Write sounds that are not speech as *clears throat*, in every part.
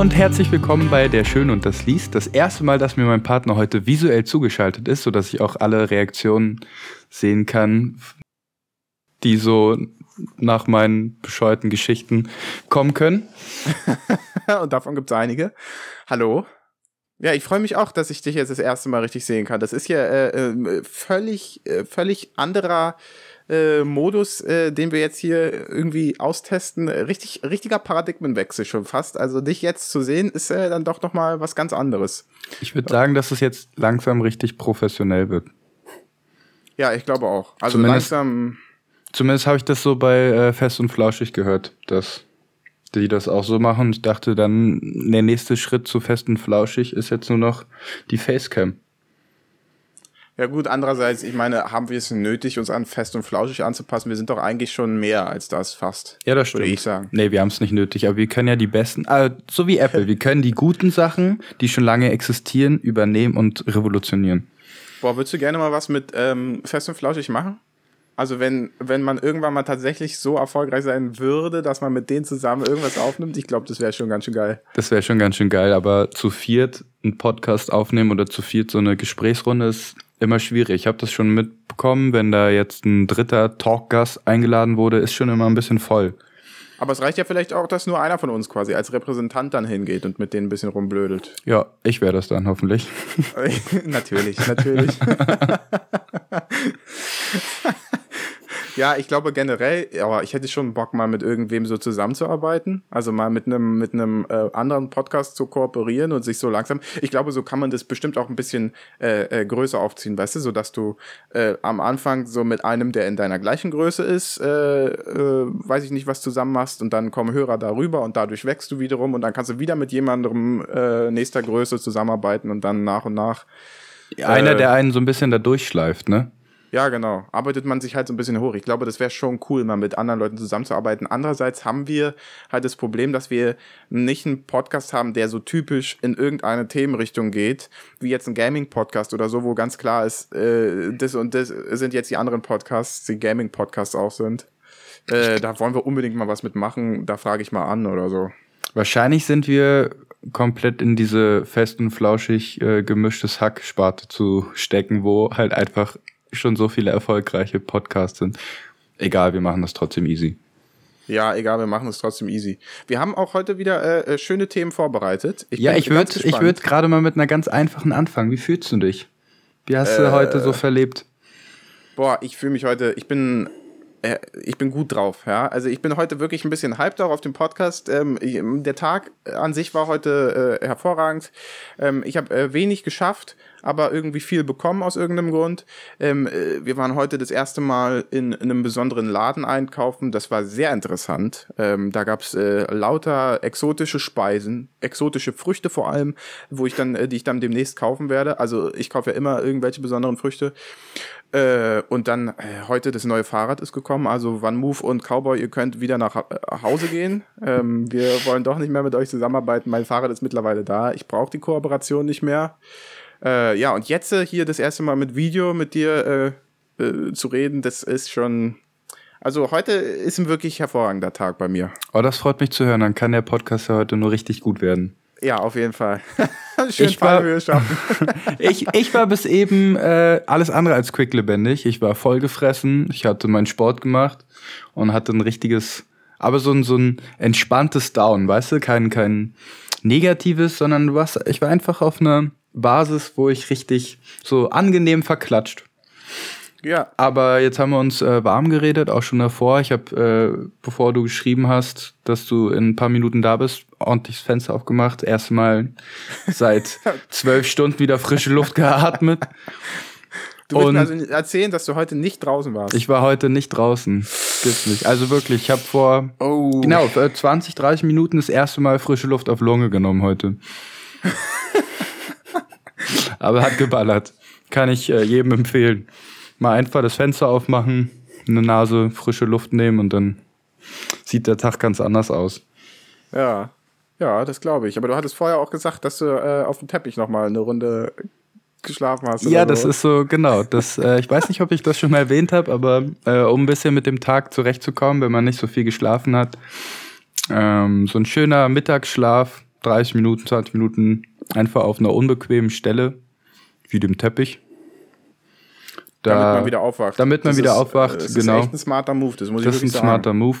und herzlich willkommen bei Der Schöne und das Liest. Das erste Mal, dass mir mein Partner heute visuell zugeschaltet ist, sodass ich auch alle Reaktionen sehen kann, die so nach meinen bescheuerten Geschichten kommen können. *laughs* und davon gibt es einige. Hallo. Ja, ich freue mich auch, dass ich dich jetzt das erste Mal richtig sehen kann. Das ist ja äh, äh, völlig, äh, völlig anderer äh, Modus, äh, den wir jetzt hier irgendwie austesten. Richtig, richtiger Paradigmenwechsel schon fast. Also dich jetzt zu sehen, ist äh, dann doch noch mal was ganz anderes. Ich würde sagen, dass es jetzt langsam richtig professionell wird. Ja, ich glaube auch. Also Zumindest- langsam. Zumindest habe ich das so bei äh, Fest und Flauschig gehört, dass die das auch so machen. Ich dachte dann, der nächste Schritt zu Fest und Flauschig ist jetzt nur noch die Facecam. Ja gut, andererseits, ich meine, haben wir es nötig, uns an fest und flauschig anzupassen? Wir sind doch eigentlich schon mehr als das fast. Ja, das stimmt. Würde ich sagen. Nee, wir haben es nicht nötig, aber wir können ja die besten, äh, so wie Apple, wir können die guten Sachen, die schon lange existieren, übernehmen und revolutionieren. Boah, würdest du gerne mal was mit ähm, fest und flauschig machen? Also wenn, wenn man irgendwann mal tatsächlich so erfolgreich sein würde, dass man mit denen zusammen irgendwas aufnimmt, ich glaube, das wäre schon ganz schön geil. Das wäre schon ganz schön geil, aber zu viert einen Podcast aufnehmen oder zu viert so eine Gesprächsrunde ist immer schwierig. Ich habe das schon mitbekommen, wenn da jetzt ein dritter Talkgast eingeladen wurde, ist schon immer ein bisschen voll. Aber es reicht ja vielleicht auch, dass nur einer von uns quasi als Repräsentant dann hingeht und mit denen ein bisschen rumblödelt. Ja, ich wäre das dann hoffentlich. *laughs* natürlich, natürlich. *laughs* ja, ich glaube generell, aber ich hätte schon Bock, mal mit irgendwem so zusammenzuarbeiten. Also mal mit einem mit einem äh, anderen Podcast zu kooperieren und sich so langsam. Ich glaube, so kann man das bestimmt auch ein bisschen äh, äh, größer aufziehen, weißt du, so dass du äh, am Anfang so mit einem, der in deiner gleichen Größe ist, äh, äh, weiß ich nicht, was zusammen machst und dann kommen Hörer darüber und dadurch wächst du wiederum und dann kannst du wieder mit jemandem äh, nächster Größe zusammenarbeiten und dann nach und nach Einer, Äh, der einen so ein bisschen da durchschleift, ne? Ja, genau. Arbeitet man sich halt so ein bisschen hoch. Ich glaube, das wäre schon cool, mal mit anderen Leuten zusammenzuarbeiten. Andererseits haben wir halt das Problem, dass wir nicht einen Podcast haben, der so typisch in irgendeine Themenrichtung geht, wie jetzt ein Gaming-Podcast oder so, wo ganz klar ist, äh, das und das sind jetzt die anderen Podcasts, die Gaming-Podcasts auch sind. Äh, da wollen wir unbedingt mal was mitmachen. Da frage ich mal an oder so. Wahrscheinlich sind wir komplett in diese fest und flauschig äh, gemischtes Hack-Sparte zu stecken, wo halt einfach schon so viele erfolgreiche Podcasts sind. Egal, wir machen das trotzdem easy. Ja, egal, wir machen es trotzdem easy. Wir haben auch heute wieder äh, äh, schöne Themen vorbereitet. ja, bin ich würde ich würd gerade mal mit einer ganz einfachen anfangen. Wie fühlst du dich? Wie hast Äh, du heute so verlebt? Boah, ich fühle mich heute, ich bin, ich bin gut drauf, ja. Also ich bin heute wirklich ein bisschen hyped auch auf dem Podcast. Ähm, der Tag an sich war heute äh, hervorragend. Ähm, ich habe äh, wenig geschafft, aber irgendwie viel bekommen aus irgendeinem Grund. Ähm, äh, wir waren heute das erste Mal in, in einem besonderen Laden einkaufen. Das war sehr interessant. Ähm, da gab's äh, lauter exotische Speisen, exotische Früchte vor allem, wo ich dann, äh, die ich dann demnächst kaufen werde. Also ich kaufe ja immer irgendwelche besonderen Früchte. Äh, und dann äh, heute das neue Fahrrad ist gekommen. Also Van Move und Cowboy, ihr könnt wieder nach Ha- äh, Hause gehen. Ähm, wir wollen doch nicht mehr mit euch zusammenarbeiten. Mein Fahrrad ist mittlerweile da. Ich brauche die Kooperation nicht mehr. Äh, ja, und jetzt äh, hier das erste Mal mit Video mit dir zu reden, das ist schon. Also heute ist ein wirklich hervorragender Tag bei mir. Oh, das freut mich zu hören. Dann kann der Podcast ja heute nur richtig gut werden. Ja, auf jeden Fall. *laughs* Schön Ich war-. *laughs* Ich, ich war bis eben äh, alles andere als quicklebendig. Ich war vollgefressen. Ich hatte meinen Sport gemacht und hatte ein richtiges, aber so ein, so ein entspanntes Down, weißt du? Kein, kein negatives, sondern du warst, ich war einfach auf einer Basis, wo ich richtig so angenehm verklatscht. Ja, Aber jetzt haben wir uns äh, warm geredet, auch schon davor. Ich habe, äh, bevor du geschrieben hast, dass du in ein paar Minuten da bist, ordentlich das Fenster aufgemacht. Erstmal *laughs* seit zwölf Stunden wieder frische Luft geatmet. du willst Und- mir also erzählen, dass du heute nicht draußen warst. Ich war heute nicht draußen. Gibt's nicht. Also wirklich, ich habe vor oh. genau äh, 20, 30 Minuten das erste Mal frische Luft auf Lunge genommen heute. *laughs* Aber hat geballert. Kann ich äh, jedem empfehlen. Mal einfach das Fenster aufmachen, eine Nase frische Luft nehmen und dann sieht der Tag ganz anders aus. Ja, ja, das glaube ich. Aber du hattest vorher auch gesagt, dass du äh, auf dem Teppich nochmal eine Runde geschlafen hast. Ja, das so. ist so, genau. Das, *laughs* äh, ich weiß nicht, ob ich das schon mal erwähnt habe, aber äh, um ein bisschen mit dem Tag zurechtzukommen, wenn man nicht so viel geschlafen hat, ähm, so ein schöner Mittagsschlaf 30 Minuten, 20 Minuten einfach auf einer unbequemen Stelle, wie dem Teppich. Da, damit man wieder aufwacht. Damit man das wieder ist, aufwacht, das genau. ist echt ein smarter Move, das muss das ich wirklich ist ein sagen. smarter Move.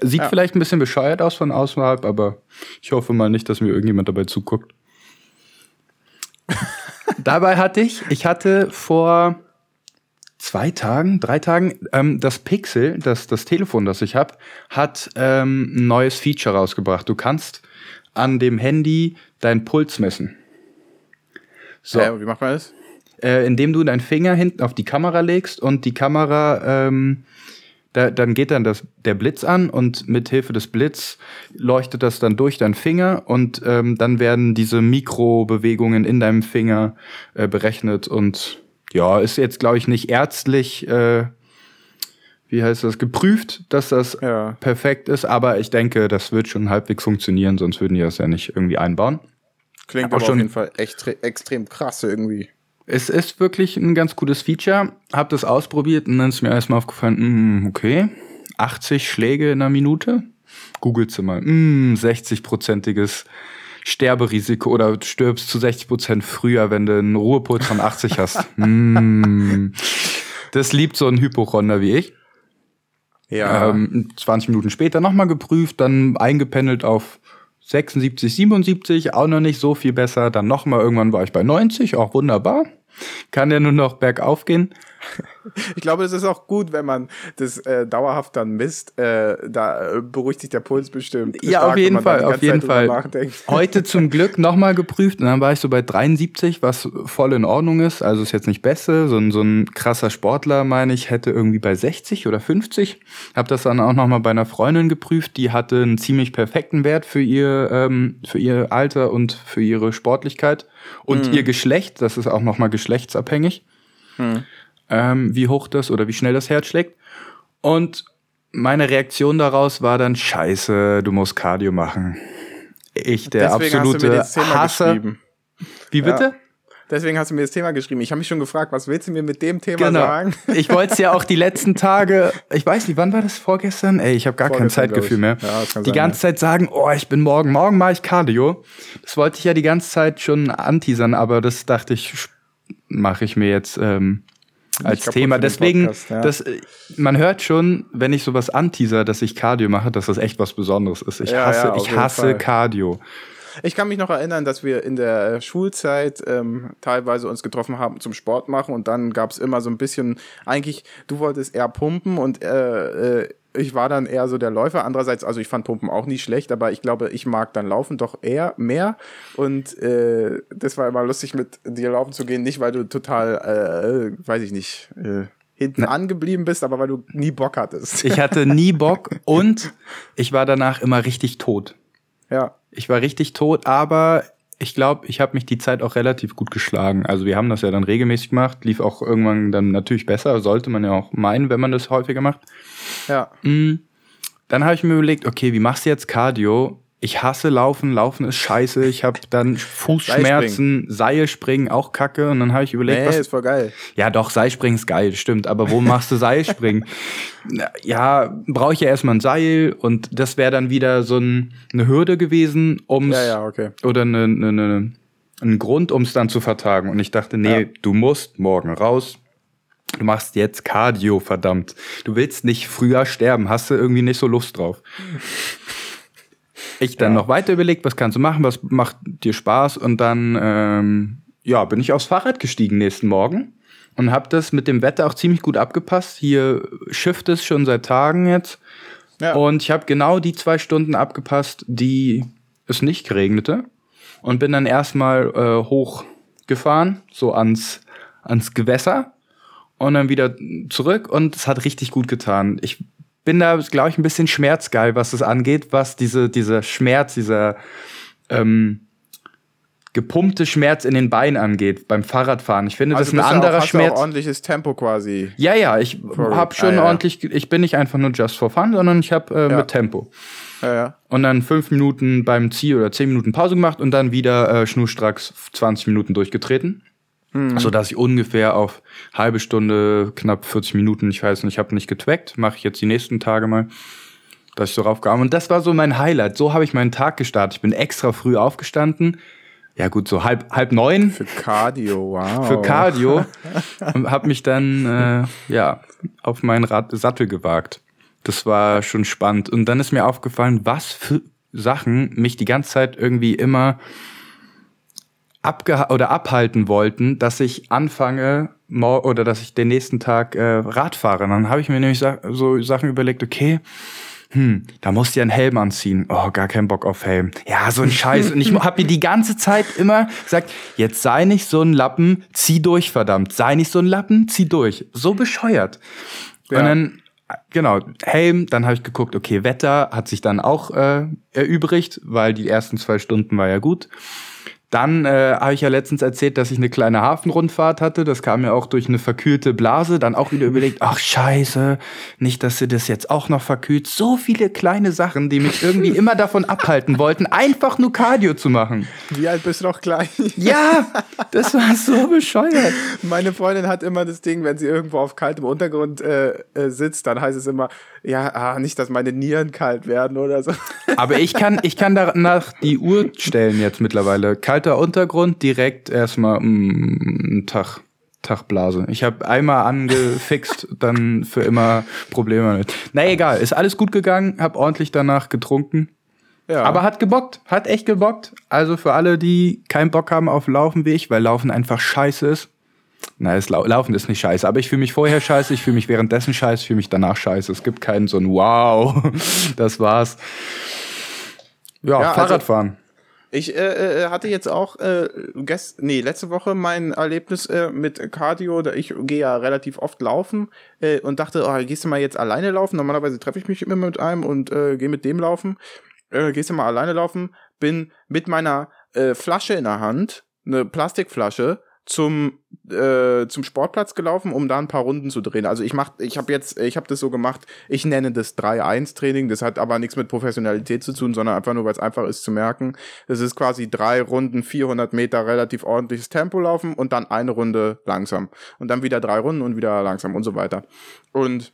Sieht Ja. vielleicht ein bisschen bescheuert aus von außerhalb, aber ich hoffe mal nicht, dass mir irgendjemand dabei zuguckt. *laughs* Dabei hatte ich, ich hatte vor zwei Tagen, drei Tagen, ähm, das Pixel, das, das Telefon, das ich habe, hat ähm, ein neues Feature rausgebracht. Du kannst an dem Handy deinen Puls messen. So, Hä, wie macht man das? Äh, indem du deinen Finger hinten auf die Kamera legst und die Kamera, ähm, da, dann geht dann das, der Blitz an und mit Hilfe des Blitz leuchtet das dann durch deinen Finger und ähm, dann werden diese Mikrobewegungen in deinem Finger äh, berechnet und ja, ist jetzt glaube ich nicht ärztlich, äh, wie heißt das, geprüft, dass das Ja. perfekt ist, aber ich denke, das wird schon halbwegs funktionieren, sonst würden die das ja nicht irgendwie einbauen. Klingt Aber schon- auf jeden Fall extre extrem krass irgendwie. Es ist wirklich ein ganz gutes Feature. Hab das ausprobiert und dann ist mir erstmal aufgefallen, mm, okay, 80 Schläge in einer Minute. Googelst du mal, mm, 60-prozentiges Sterberisiko oder du stirbst zu 60 Prozent früher, wenn du einen Ruhepuls von 80 hast. *laughs* mm. Das liebt so ein Hypochonder wie ich. Ja. Ähm, 20 Minuten später nochmal geprüft, dann eingependelt auf 76, 77, auch noch nicht so viel besser. Dann nochmal, irgendwann war ich bei 90, auch wunderbar. Kann ja nur noch bergauf gehen. *laughs* Ich glaube, es ist auch gut, wenn man das äh, dauerhaft dann misst. Äh, da äh, beruhigt sich der Puls bestimmt. Ja, stark, auf jeden Fall, auf jeden Fall. *laughs* Heute zum Glück nochmal geprüft und dann war ich so bei 73, was voll in Ordnung ist. Also ist jetzt nicht besser. So ein, so ein krasser Sportler, meine ich, hätte irgendwie bei 60 oder 50. Hab das dann auch nochmal bei einer Freundin geprüft. Die hatte einen ziemlich perfekten Wert für ihr, ähm, für ihr Alter und für ihre Sportlichkeit. Und ihr Geschlecht, das ist auch nochmal geschlechtsabhängig, ähm, wie hoch das oder wie schnell das Herz schlägt. Und meine Reaktion daraus war dann, scheiße, du musst Cardio machen. Ich, der Deswegen hast absolute Thema Hasser. geschrieben. Wie bitte? Ja. Deswegen hast du mir das Thema geschrieben. Ich habe mich schon gefragt, was willst du mir mit dem Thema Genau. sagen? *laughs* Ich wollte es ja auch die letzten Tage, ich weiß nicht, wann war das vorgestern? Ey, ich habe gar kein Zeitgefühl mehr. Ja, die sein, ganze Zeit sagen, oh, ich bin morgen, morgen mache ich Cardio. Das wollte ich ja die ganze Zeit schon anteasern, aber das dachte ich, mache ich mir jetzt ähm, als Thema. Deswegen, Podcast, ja. das, man hört schon, wenn ich sowas anteaser, dass ich Cardio mache, dass das echt was Besonderes ist. Ich Ja, hasse, ja, ich hasse Fall. Cardio. Ich kann mich noch erinnern, dass wir in der Schulzeit ähm, teilweise uns getroffen haben zum Sport machen und dann gab es immer so ein bisschen, eigentlich, du wolltest eher pumpen und äh, äh, ich war dann eher so der Läufer. Andererseits, also ich fand Pumpen auch nicht schlecht, aber ich glaube, ich mag dann Laufen doch eher mehr. Und äh, das war immer lustig, mit dir laufen zu gehen, nicht weil du total, äh, weiß ich nicht, äh, hinten angeblieben bist, aber weil du nie Bock hattest. Ich hatte *laughs* nie Bock und ich war danach immer richtig tot. ja. Ich war richtig tot, aber ich glaube, ich habe mich die Zeit auch relativ gut geschlagen. Also wir haben das ja dann regelmäßig gemacht, lief auch irgendwann dann natürlich besser, sollte man ja auch meinen, wenn man das häufiger macht. Ja. Mm, Dann habe ich mir überlegt, okay, wie machst du jetzt Cardio? Ich hasse Laufen, Laufen ist scheiße. Ich habe dann *laughs* Fußschmerzen, Seilspringen auch kacke. Und dann habe ich überlegt, Nee, was ist voll geil. ja, doch, Seilspringen ist geil, stimmt. Aber wo machst du Seilspringen? *laughs* Ja, brauche ich ja erstmal ein Seil und das wäre dann wieder so ein, eine Hürde gewesen, ums Ja, ja, okay. oder eine, eine, eine, ein Grund, um es dann zu vertagen. Und ich dachte, nee, Ja. du musst morgen raus. Du machst jetzt Cardio, verdammt. Du willst nicht früher sterben, hast du irgendwie nicht so Lust drauf. *laughs* Ich dann Ja. noch weiter überlegt, was kannst du machen, was macht dir Spaß und dann ähm, ja, bin ich aufs Fahrrad gestiegen nächsten Morgen und habe das mit dem Wetter auch ziemlich gut abgepasst. Hier schifft es schon seit Tagen jetzt Ja. und ich habe genau die zwei Stunden abgepasst, die es nicht geregnete und bin dann erstmal äh, hochgefahren, so ans, ans Gewässer und dann wieder zurück und es hat richtig gut getan. Ich bin da, glaube ich, ein bisschen schmerzgeil, was es angeht, was diese, dieser Schmerz, dieser ähm, gepumpte Schmerz in den Beinen angeht beim Fahrradfahren. Ich finde, das ist ein anderer Also auch, hast du Schmerz. auch ordentliches Tempo quasi. Ja, ja, ich habe schon Ah, ja. ordentlich, ich bin nicht einfach nur just for fun, sondern ich habe äh, Ja. mit Tempo. Ja, ja. Und dann fünf Minuten beim Ziel oder zehn Minuten Pause gemacht und dann wieder äh, schnurstracks 20 Minuten durchgetreten. Mhm. So dass ich ungefähr auf halbe Stunde, knapp 40 Minuten, ich weiß nicht, ich habe nicht getrackt, mache ich jetzt die nächsten Tage mal. dass ich so raufkam. Und das war so mein Highlight. So habe ich meinen Tag gestartet. Ich bin extra früh aufgestanden. Ja gut, so halb, halb neun. Für Cardio, wow. Für Cardio. und habe mich dann äh, ja auf meinen Rad Sattel gewagt. Das war schon spannend. Und dann ist mir aufgefallen, was für Sachen mich die ganze Zeit irgendwie immer abgeha oder abhalten wollten, dass ich anfange oder dass ich den nächsten Tag äh, Rad fahre. Und dann habe ich mir nämlich so Sachen überlegt, okay, hm, da musst du ja einen Helm anziehen. Oh, gar keinen Bock auf Helm. Ja, so ein Scheiß. Und ich habe mir die ganze Zeit immer gesagt, jetzt sei nicht so ein Lappen, zieh durch, verdammt. Sei nicht so ein Lappen, zieh durch. So bescheuert. Ja. Und dann, genau, Helm, dann habe ich geguckt, okay, Wetter hat sich dann auch äh, erübrigt, weil die ersten zwei Stunden war ja gut. Dann äh, habe ich ja letztens erzählt, dass ich eine kleine Hafenrundfahrt hatte. Das kam ja auch durch eine verkühlte Blase. Dann auch wieder überlegt, ach scheiße, nicht, dass sie das jetzt auch noch verkühlt. So viele kleine Sachen, die mich irgendwie *laughs* immer davon abhalten wollten, einfach nur Cardio zu machen. Wie alt bist du noch gleich? Ja, das war so bescheuert. Meine Freundin hat immer das Ding, wenn sie irgendwo auf kaltem Untergrund äh, äh, sitzt, dann heißt es immer, ja, ah, nicht, dass meine Nieren kalt werden oder so. Aber ich kann, ich kann danach die Uhr stellen jetzt mittlerweile. Kalter Untergrund, direkt erstmal mm, einen Tag. Tagblase. Ich habe einmal angefixt, dann für immer Probleme mit. Na egal, ist alles gut gegangen, habe ordentlich danach getrunken. Ja. Aber hat gebockt, hat echt gebockt. Also für alle, die keinen Bock haben auf Laufen wie ich, weil Laufen einfach scheiße ist, na, das Laufen ist nicht scheiße, aber ich fühle mich vorher scheiße, ich fühle mich währenddessen scheiße, ich fühle mich danach scheiße. Es gibt keinen so ein Wow, *laughs* das war's. Ja, ja Fahrradfahren. Also ich äh, äh, hatte jetzt auch äh, gest nee, letzte Woche mein Erlebnis äh, mit Cardio. Ich gehe ja relativ oft laufen äh, und dachte, oh, gehst du mal jetzt alleine laufen? Normalerweise treffe ich mich immer mit einem und äh, gehe mit dem laufen. Äh, gehst du mal alleine laufen? Bin mit meiner äh, Flasche in der Hand, eine Plastikflasche, zum äh, zum Sportplatz gelaufen, um da ein paar Runden zu drehen. Also ich mach, ich habe jetzt, ich habe das so gemacht. Ich nenne das 3-1-Training. Das hat aber nichts mit Professionalität zu tun, sondern einfach nur, weil es einfach ist zu merken. Das ist quasi drei Runden, 400 Meter relativ ordentliches Tempo laufen und dann eine Runde langsam und dann wieder drei Runden und wieder langsam und so weiter. Und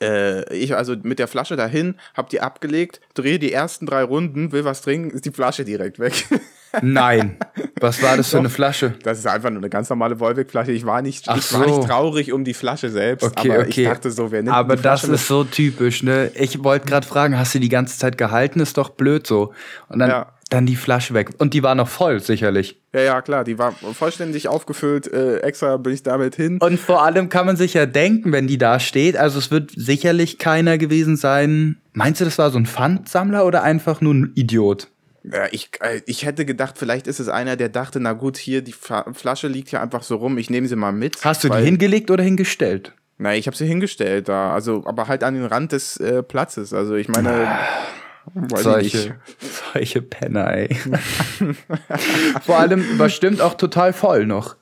äh, ich also mit der Flasche dahin, hab die abgelegt, drehe die ersten drei Runden, will was trinken, ist die Flasche direkt weg. *laughs* Nein. Was war das für eine Flasche? Das ist einfach nur eine ganz normale Wolwig-Flasche. Ich war nicht, ich so. war nicht traurig um die Flasche selbst, okay, aber okay. ich dachte so, wer nimmt Aber das ist so typisch, ne? Ich wollte gerade fragen, hast du die ganze Zeit gehalten? Ist doch blöd so. Und dann, ja. dann die Flasche weg. Und die war noch voll, sicherlich. Ja, ja, klar, die war vollständig aufgefüllt. Äh, extra bin ich damit hin. Und vor allem kann man sich ja denken, wenn die da steht, also es wird sicherlich keiner gewesen sein. Meinst du, das war so ein Pfandsammler oder einfach nur ein Idiot? Ja, ich, äh, ich hätte gedacht, vielleicht ist es einer, der dachte, na gut, hier, die Flasche liegt ja einfach so rum, ich nehme sie mal mit. Hast du die hingelegt oder hingestellt? Nein, ich habe sie hingelegt da, also, aber halt an den Rand des äh, Platzes. Also ich meine. Ah, solche, *laughs* solche Penner, ey. *laughs* Vor allem war stimmt auch total voll noch.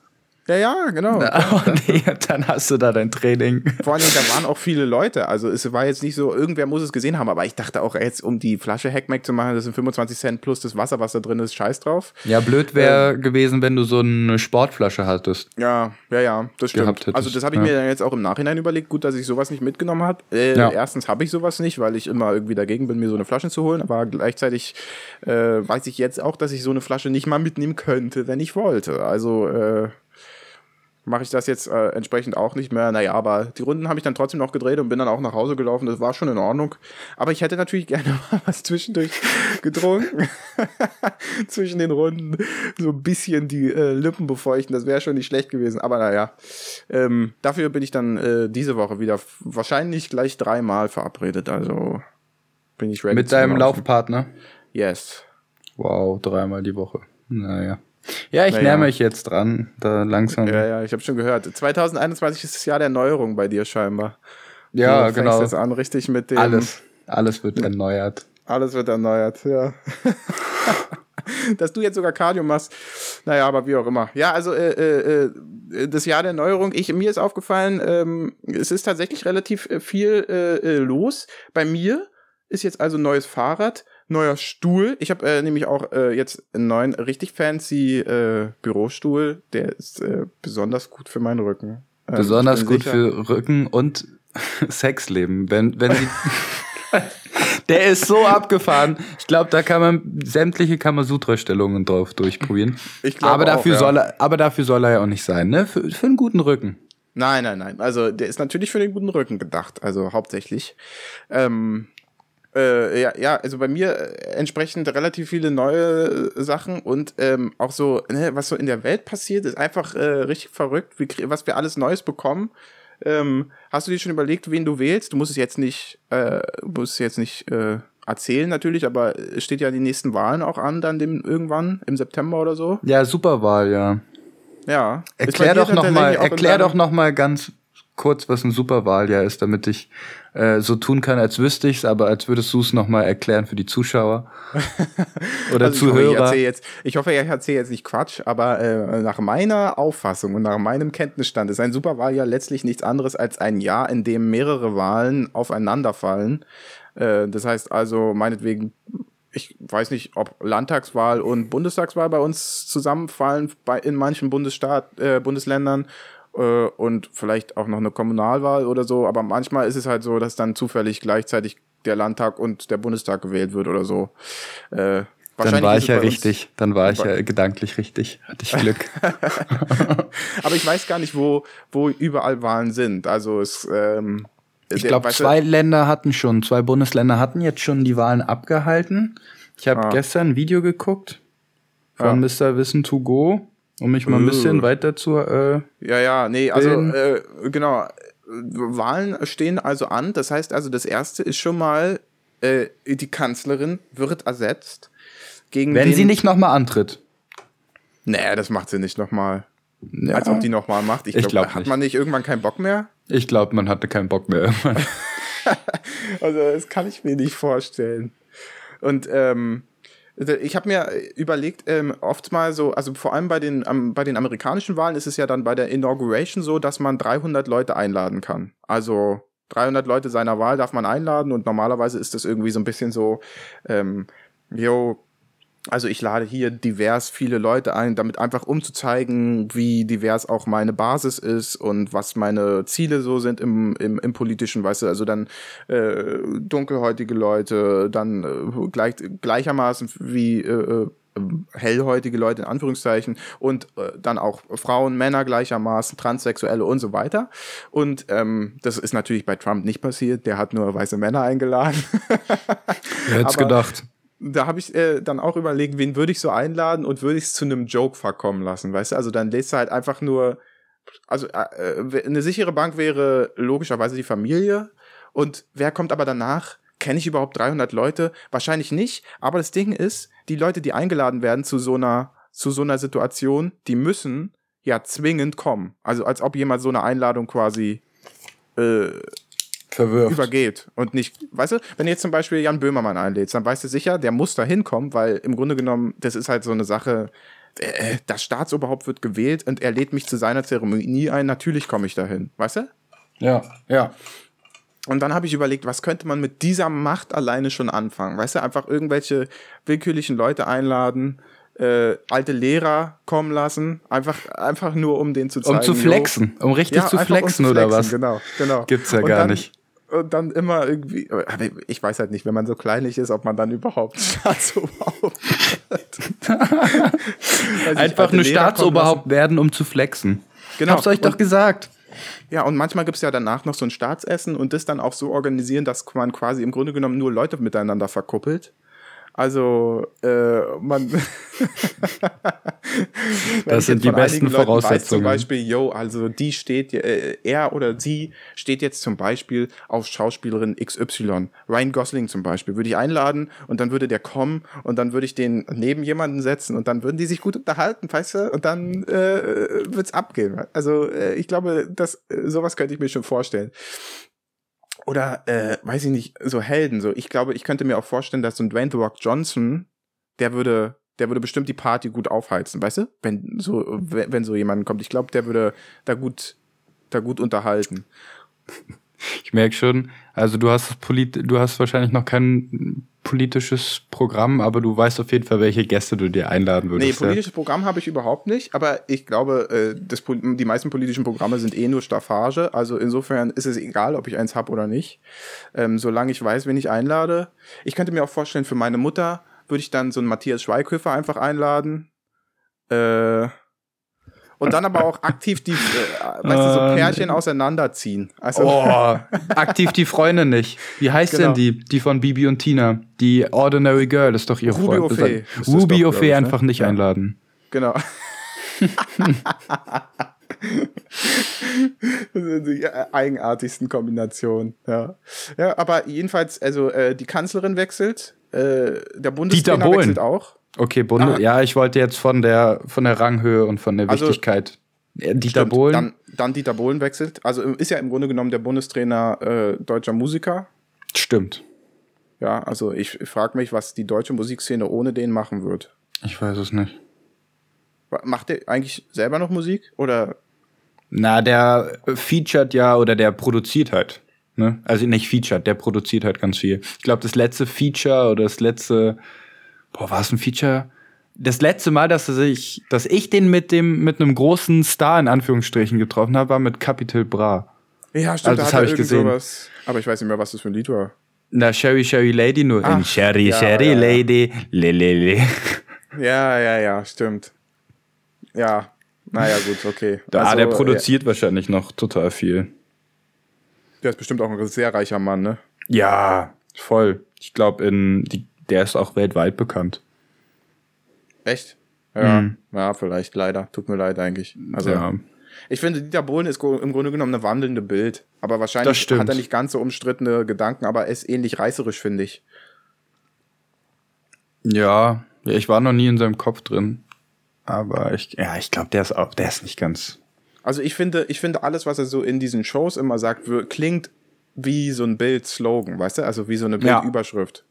Ja, ja, genau. Na, oh *laughs* nee, dann hast du da dein Training. Vor allem, da waren auch viele Leute. Also es war jetzt nicht so, irgendwer muss es gesehen haben, aber ich dachte auch jetzt, um die Flasche Hackmack zu machen, das sind 25 Cent plus das Wasser, was da drin ist, scheiß drauf. Ja, blöd wäre ähm, gewesen, wenn du so eine Sportflasche hattest. Ja, ja, ja, das stimmt. Also das habe ich ja. mir dann jetzt auch im Nachhinein überlegt. Gut, dass ich sowas nicht mitgenommen habe. Äh, ja. Erstens habe ich sowas nicht, weil ich immer irgendwie dagegen bin, mir so eine Flasche zu holen. Aber gleichzeitig äh, weiß ich jetzt auch, dass ich so eine Flasche nicht mal mitnehmen könnte, wenn ich wollte. Also äh, mache ich das jetzt äh, entsprechend auch nicht mehr. Naja, aber die Runden habe ich dann trotzdem noch gedreht und bin dann auch nach Hause gelaufen. Das war schon in Ordnung. Aber ich hätte natürlich *laughs* gerne mal was zwischendurch getrunken. *laughs* Zwischen den Runden so ein bisschen die äh, Lippen befeuchten. Das wäre schon nicht schlecht gewesen. Aber naja, ähm, dafür bin ich dann äh, diese Woche wieder wahrscheinlich gleich dreimal verabredet. Also bin ich ready. Mit deinem Laufpartner? Yes. Wow, dreimal die Woche. Naja. Ja, ich naja. näher mich jetzt dran, da langsam. Ja, ja, ich habe schon gehört. 2021 ist das Jahr der Erneuerung bei dir scheinbar. Ja, du genau. jetzt an, richtig mit dem. Alles, alles wird erneuert. Alles wird erneuert, ja. *laughs* Dass du jetzt sogar Cardio machst, naja, aber wie auch immer. Ja, also äh, äh, äh, das Jahr der Erneuerung, ich, mir ist aufgefallen, ähm, es ist tatsächlich relativ äh, viel äh, äh, los. Bei mir ist jetzt also ein neues Fahrrad neuer Stuhl. Ich habe äh, nämlich auch äh, jetzt einen neuen, richtig fancy äh, Bürostuhl. Der ist äh, besonders gut für meinen Rücken. Ähm, besonders gut sicher. für Rücken und *laughs* Sexleben. Wenn, wenn sie *laughs* Der ist so abgefahren. Ich glaube, da kann man sämtliche Kamasutra-Stellungen drauf durchprobieren. Ich glaub aber auch, dafür ja. soll er, aber dafür soll er ja auch nicht sein, ne? Für, für einen guten Rücken. Nein, nein, nein. Also der ist natürlich für den guten Rücken gedacht, also hauptsächlich. Ähm, äh, ja, ja, also bei mir äh, entsprechend relativ viele neue äh, Sachen und ähm, auch so, ne, was so in der Welt passiert, ist einfach äh, richtig verrückt, wie, was wir alles Neues bekommen. Ähm, hast du dir schon überlegt, wen du wählst? Du musst es jetzt nicht, äh, musst es jetzt nicht äh, erzählen natürlich, aber es steht ja die nächsten Wahlen auch an, dann dem, irgendwann im September oder so. Ja, Superwahl, ja. Ja. Erklär doch noch mal, erklär doch noch mal ganz kurz, was ein Superwahljahr ist, damit ich äh, so tun kann, als wüsste ich's, aber als würdest du es noch mal erklären für die Zuschauer *laughs* oder Also ich hoffe, ich Zuhörer. erzähle jetzt, ich hoffe, ich erzähle jetzt nicht Quatsch, aber äh, nach meiner Auffassung und nach meinem Kenntnisstand ist ein Superwahljahr letztlich nichts anderes als ein Jahr, in dem mehrere Wahlen aufeinanderfallen. Äh, das heißt also, meinetwegen, ich weiß nicht, ob Landtagswahl und Bundestagswahl bei uns zusammenfallen bei, in manchen Bundesstaat, äh, Bundesländern äh, und vielleicht auch noch eine Kommunalwahl oder so, aber manchmal ist es halt so, dass dann zufällig gleichzeitig der Landtag und der Bundestag gewählt wird oder so. Äh, Dann war ich ja richtig. Dann war ich ja gedanklich richtig. Hatte ich Glück. *laughs* Aber ich weiß gar nicht, wo, wo überall Wahlen sind. Also es, ähm, Ich glaube, zwei Länder hatten schon, zwei Bundesländer hatten jetzt schon die Wahlen abgehalten. Ich habe Ah. gestern ein Video geguckt Ja. von Mr. Wissen to go, um mich mal ein bisschen weiter zu. Äh, Ja, ja, nee, also äh, genau. Wahlen stehen also an. Das heißt also, das erste ist schon mal, äh, die Kanzlerin wird ersetzt gegen wenn sie nicht nochmal antritt. Nee, das macht sie nicht nochmal. Ja, Als ob die nochmal macht. Ich, Ich glaub, Hat nicht. man nicht irgendwann keinen Bock mehr? ich glaube, man hatte keinen Bock mehr. irgendwann. *laughs* Also, das kann ich mir nicht vorstellen. Und ähm, ich habe mir überlegt, ähm, oft mal so, also vor allem bei den, am- bei den amerikanischen Wahlen ist es ja dann bei der Inauguration so, dass man 300 Leute einladen kann. Also 300 Leute seiner Wahl darf man einladen und normalerweise ist das irgendwie so ein bisschen so, ähm, yo, also ich lade hier divers viele Leute ein, damit einfach um zu zeigen, wie divers auch meine Basis ist und was meine Ziele so sind im, im, im politischen, weißt du, also dann äh, dunkelhäutige Leute, dann äh, gleich, gleichermaßen wie äh, äh, hellhäutige Leute in Anführungszeichen und äh, dann auch Frauen, Männer gleichermaßen, Transsexuelle und so weiter. Und ähm, das ist natürlich bei Trump nicht passiert, der hat nur weiße Männer eingeladen. *laughs* Wer hätte gedacht? Da habe ich äh, dann auch überlegt, wen würde ich so einladen und würde ich es zu einem Joke verkommen lassen, weißt du? Also dann lädst du halt einfach nur, also äh, äh, eine sichere Bank wäre logischerweise die Familie und wer kommt aber danach? Kenne ich überhaupt 300 Leute? Wahrscheinlich nicht, aber das Ding ist, die Leute, die eingeladen werden zu so einer, zu so einer Situation, die müssen ja zwingend kommen. Also als ob jemand so eine Einladung quasi äh, Verwirrt. übergeht und nicht, weißt du, wenn du jetzt zum Beispiel Jan Böhmermann einlädst, dann weißt du sicher, der muss da hinkommen, weil im Grunde genommen, das ist halt so eine Sache, äh, das Staatsoberhaupt wird gewählt und er lädt mich zu seiner Zeremonie ein, natürlich komme ich dahin, weißt du? Ja, ja. Und dann habe ich überlegt, was könnte man mit dieser Macht alleine schon anfangen? Weißt du, einfach irgendwelche willkürlichen Leute einladen, äh, alte Lehrer kommen lassen, einfach, einfach nur um den zu zeigen. Um zu flexen, um richtig zu einfach flexen um zu oder flexen, was? Genau, genau. Gibt's ja Und gar dann, nicht. Und dann immer irgendwie, aber ich weiß halt nicht, wenn man so kleinlich ist, ob man dann überhaupt *laughs* Staatsoberhaupt wird. Einfach nur Staatsoberhaupt werden, um zu flexen. Genau. Hab's euch doch Und- gesagt. lassen. Ja, und manchmal gibt's ja danach noch so ein Staatsessen und das dann auch so organisieren, dass man quasi im Grunde genommen nur Leute miteinander verkuppelt. Also, äh, man. *laughs* Das sind die besten Leuten Weiß, zum Voraussetzungen. Beispiel, yo, also die steht, äh, er oder sie steht jetzt zum Beispiel auf Schauspielerin XY. Ryan Gosling zum Beispiel würde ich einladen und dann würde der kommen und dann würde ich den neben jemanden setzen und dann würden die sich gut unterhalten, weißt du? Und dann äh, wird's abgehen. Also äh, ich glaube, das äh, sowas könnte ich mir schon vorstellen. Oder, äh, weiß ich nicht, so Helden. So, ich glaube, ich könnte mir auch vorstellen, dass so ein Dwayne The Rock Johnson, der würde, der würde bestimmt die Party gut aufheizen, weißt du? Wenn so, wenn, so jemand kommt. Ich glaube, der würde da gut, da gut unterhalten. Ich merke schon, also du hast Polit du hast wahrscheinlich noch keinen politisches Programm, aber du weißt auf jeden Fall, welche Gäste du dir einladen würdest. Nee, politisches Programm habe ich überhaupt nicht, aber ich glaube, äh, das, die meisten politischen Programme sind eh nur Staffage. Also insofern ist es egal, ob ich eins habe oder nicht. Ähm, solange ich weiß, wen ich einlade. Ich könnte mir auch vorstellen, für meine Mutter würde ich dann so einen Matthias Schweighöfer einfach einladen. Äh, und dann aber auch aktiv die, äh, weißt du, so Pärchen auseinanderziehen. Also oh, aktiv die Freundin nicht. Wie heißt Genau. denn die? Die von Bibi und Tina. Die Ordinary Girl ist doch ihr Ruby Freund. Das Ruby ich, ne? einfach nicht Ja. einladen. Genau. *laughs* das sind die äh, eigenartigsten Kombinationen, ja. Ja, aber jedenfalls, also äh, die Kanzlerin wechselt, äh, der Bundestrainer wechselt auch. Okay, Bunde, Ah. ja, ich wollte jetzt von der, von der Ranghöhe und von der Also, Wichtigkeit. Dieter Stimmt, Bohlen. Dann, dann Dieter Bohlen wechselt. Also ist ja im Grunde genommen der Bundestrainer äh, deutscher Musiker. Stimmt. Ja, also ich, ich frage mich, was die deutsche Musikszene ohne den machen wird. Ich weiß es nicht. Macht der eigentlich selber noch Musik? Oder Na, der featured ja oder der produziert halt. Ne? Also nicht featured, der produziert halt ganz viel. Ich glaube, das letzte Feature oder das letzte, boah, war es ein Feature? Das letzte Mal, dass er sich, dass ich den mit dem, mit einem großen Star in Anführungsstrichen getroffen habe, war mit Capital Bra. Ja, Also das hat hab er ich gesehen. Sowas. Aber ich weiß nicht mehr, was das für ein Lied war. Na, Sherry Sherry Lady nur in Ach, Sherry ja, Sherry ja, ja. Lady, le, le, le. Ja, ja, ja, stimmt. Ja, naja, gut, okay. Da, Also, der produziert wahrscheinlich noch total viel. Der ist bestimmt auch ein sehr reicher Mann, ne? Ja, voll. Ich glaube, in die, der ist auch weltweit bekannt. Echt? Ja, Mhm. ja, vielleicht, leider. Tut mir leid eigentlich. Also, ja. ich finde, Dieter Bohlen ist im Grunde genommen eine wandelnde Bild. Aber wahrscheinlich hat er nicht ganz so umstrittene Gedanken, aber er ist ähnlich reißerisch, finde ich. Ja, ich war noch nie in seinem Kopf drin. Aber ich, ja, ich glaube, der ist auch, der ist nicht ganz. Also ich finde, ich finde alles, was er so in diesen Shows immer sagt, klingt wie so ein Bild-Slogan, weißt du? Also wie so eine. Bildüberschrift. Ja,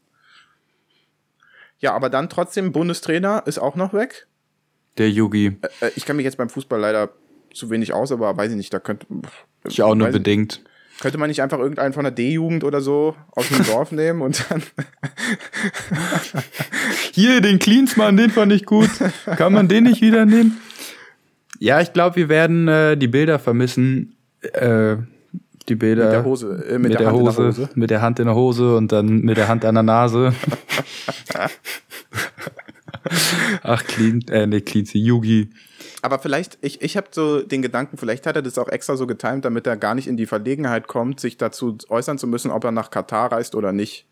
aber dann trotzdem, Bundestrainer ist auch noch weg. Der Yugi. Äh, ich kann mich jetzt beim Fußball leider zu wenig aus, aber weiß ich nicht, da könnte, Ich auch nur bedingt. könnte man nicht einfach irgendeinen von der D-Jugend oder so aus dem *laughs* Dorf nehmen und dann. *laughs* Hier, den Cleansmann, den fand ich gut. Kann man den nicht wieder nehmen? Ja, ich glaube, wir werden äh, die Bilder vermissen. Äh, die Bilder. Mit der Hose, äh, mit, der, Hand in Hose, der Hose. Mit der Hand in der Hose und dann mit der Hand an der Nase. *laughs* Ach, Clean, äh, ne, Clean, Yugi. Aber vielleicht, ich, ich habe so den Gedanken, vielleicht hat er das auch extra so getimt, damit er gar nicht in die Verlegenheit kommt, sich dazu äußern zu müssen, ob er nach Katar reist oder nicht.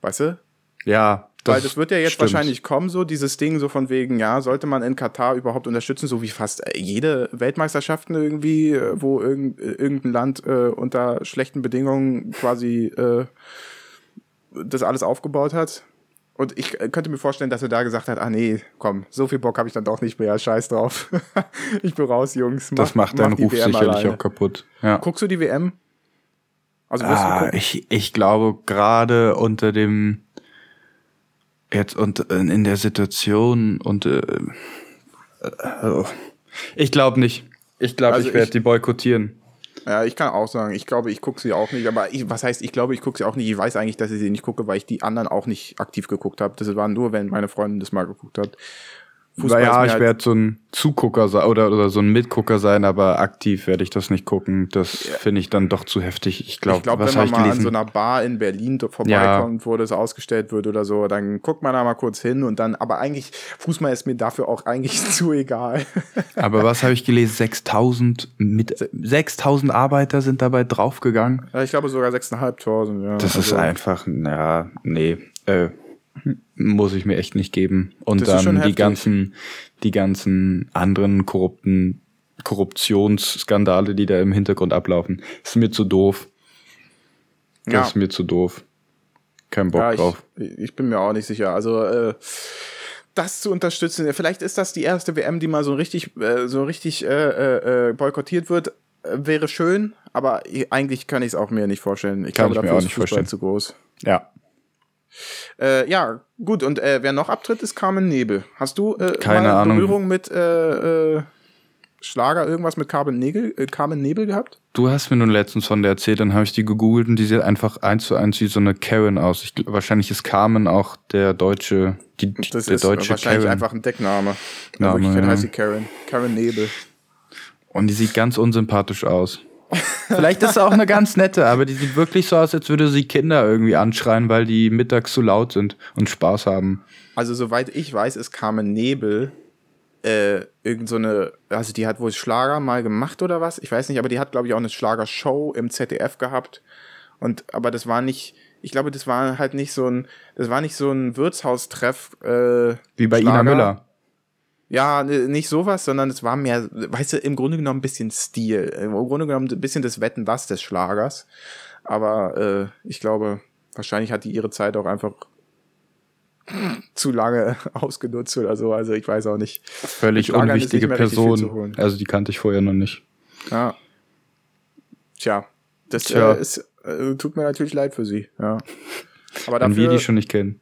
Weißt du? Ja, Weil das wird ja jetzt stimmt. wahrscheinlich kommen, so dieses Ding so von wegen, ja, sollte man in Katar überhaupt unterstützen, so wie fast äh, jede Weltmeisterschaften irgendwie, äh, wo irgend, äh, irgendein Land äh, unter schlechten Bedingungen quasi äh, das alles aufgebaut hat. Und ich könnte mir vorstellen, dass er da gesagt hat, ah nee, komm, so viel Bock habe ich dann doch nicht mehr, scheiß drauf. *laughs* ich bin raus, Jungs. Das macht deinen die Ruf WM sicherlich alleine. auch kaputt. Ja. Guckst du die WM? Also du Ah, gucken? ich, ich glaube, gerade unter dem jetzt und äh, in der Situation und äh, äh, ich glaube nicht. Ich glaube, Also ich werde die boykottieren. Ja, ich kann auch sagen, ich glaube, ich gucke sie auch nicht. Aber ich, was heißt, ich glaube, ich gucke sie auch nicht. Ich weiß eigentlich, dass ich sie nicht gucke, weil ich die anderen auch nicht aktiv geguckt habe. Das war nur, wenn meine Freundin das mal geguckt hat. Fußball ja, ist ich halt- werde so ein Zugucker sein oder, oder so ein Mitgucker sein, aber aktiv werde ich das nicht gucken. Das finde ich dann doch zu heftig. Ich glaube, was wenn man ich mal an so einer Bar in Berlin vorbeikommt, wo das ausgestellt wird oder so, dann guckt man da mal kurz hin und dann, aber eigentlich, Fußball ist mir dafür auch eigentlich *laughs* zu egal. aber was habe ich gelesen? 6000 mit 6000 Arbeiter sind dabei draufgegangen. ja, ich glaube sogar 6.500, ja. Das ist Also, einfach, ja, nee, äh, muss ich mir echt nicht geben. Und Das dann die ganzen, die ganzen anderen korrupten Korruptionsskandale, die da im Hintergrund ablaufen, ist mir zu doof. Das Ja. ist mir zu doof. Kein Bock Ja, drauf. ich, ich bin mir auch nicht sicher. Also, äh, das zu unterstützen, vielleicht ist das die erste WM, die mal so richtig, äh, so richtig äh, äh, äh, boykottiert wird, äh, wäre schön, aber ich, eigentlich kann ich es auch mir nicht vorstellen. Ich Kann glaube, ich mir dafür auch ist nicht Fußball vorstellen. zu groß. Ja. Äh, ja, gut, und äh, wer noch abtritt, ist Carmen Nebel. Hast du äh, Keine Ahnung. Berührung mit äh, äh, Schlager irgendwas mit Carmen Nebel, äh, Carmen Nebel gehabt? Du hast mir nun letztens von der erzählt, dann habe ich die gegoogelt und die sieht einfach eins zu eins wie so eine Karen aus. Ich, wahrscheinlich ist Carmen auch der deutsche, die, Das der ist deutsche wahrscheinlich Karen. einfach ein Deckname. In Name, ja. heißt sie Karen. Karen Nebel. Und die sieht ganz unsympathisch aus. Vielleicht ist auch eine ganz nette, aber die sieht wirklich so aus, als würde sie Kinder irgendwie anschreien, weil die mittags zu laut sind und Spaß haben. Also soweit ich weiß, ist Carmen Nebel äh, irgend so eine, also die hat wohl Schlager mal gemacht oder was? Ich weiß nicht, aber die hat glaube ich auch eine Schlagershow im ZDF gehabt. Und aber das war nicht, ich glaube, das war halt nicht so ein, das war nicht so ein Wirtshaustreff. Äh, Wie bei Ina Schlager. Müller. Ja, nicht sowas, sondern es war mehr, weißt du, im Grunde genommen ein bisschen Stil. Im Grunde genommen ein bisschen das Wetten was des Schlagers. Aber äh, ich glaube, wahrscheinlich hat die ihre Zeit auch einfach *clears throat* zu lange *laughs* ausgenutzt oder so. Also ich weiß auch nicht. Völlig Schlagern unwichtige Person. Also die kannte ich vorher noch nicht. Ja. Tja, das Tja. Äh, ist, äh, tut mir natürlich leid für sie. Ja. Aber Wenn wir dafür, die schon nicht kennen.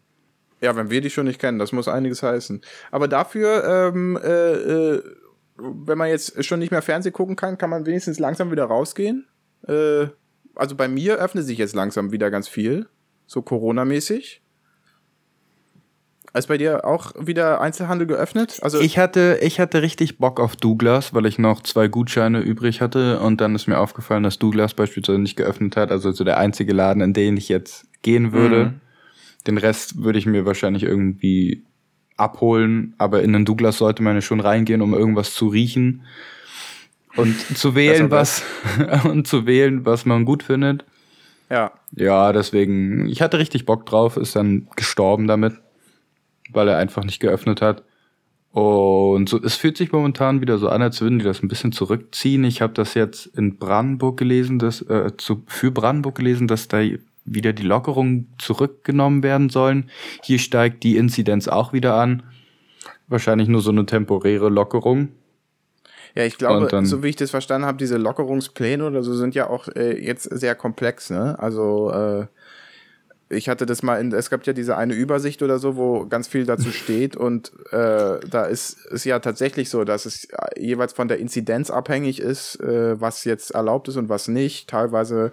Ja, wenn wir die schon nicht kennen, das muss einiges heißen. Aber dafür, ähm, äh, äh, wenn man jetzt schon nicht mehr Fernsehen gucken kann, kann man wenigstens langsam wieder rausgehen. Äh, also bei mir öffnet sich jetzt langsam wieder ganz viel, so Corona-mäßig. Ist bei dir auch wieder Einzelhandel geöffnet? Also Ich hatte, ich hatte richtig Bock auf Douglas, weil ich noch zwei Gutscheine übrig hatte und dann ist mir aufgefallen, dass Douglas beispielsweise nicht geöffnet hat. Also so der einzige Laden, in den ich jetzt gehen würde. Mhm. Den Rest würde ich mir wahrscheinlich irgendwie abholen, aber in den Douglas sollte man ja schon reingehen, um irgendwas zu riechen und zu wählen, was *laughs* und zu wählen, was man gut findet. ja, Ja, deswegen, ich hatte richtig Bock drauf, ist dann gestorben damit, weil er einfach nicht geöffnet hat. Und so, es fühlt sich momentan wieder so an, als würden die das ein bisschen zurückziehen. Ich habe das jetzt in Brandenburg gelesen, dass, äh, zu, für Brandenburg gelesen, dass da wieder die Lockerungen zurückgenommen werden sollen. Hier steigt die Inzidenz auch wieder an. Wahrscheinlich nur so eine temporäre Lockerung. Ja, ich glaube, dann- so wie ich das verstanden habe, diese Lockerungspläne oder so sind ja auch äh, jetzt sehr komplex, ne? Also äh, ich hatte das mal in, es gab ja diese eine Übersicht oder so, wo ganz viel dazu *laughs* steht und äh, da ist es ja tatsächlich so, dass es jeweils von der Inzidenz abhängig ist, äh, was jetzt erlaubt ist und was nicht. Teilweise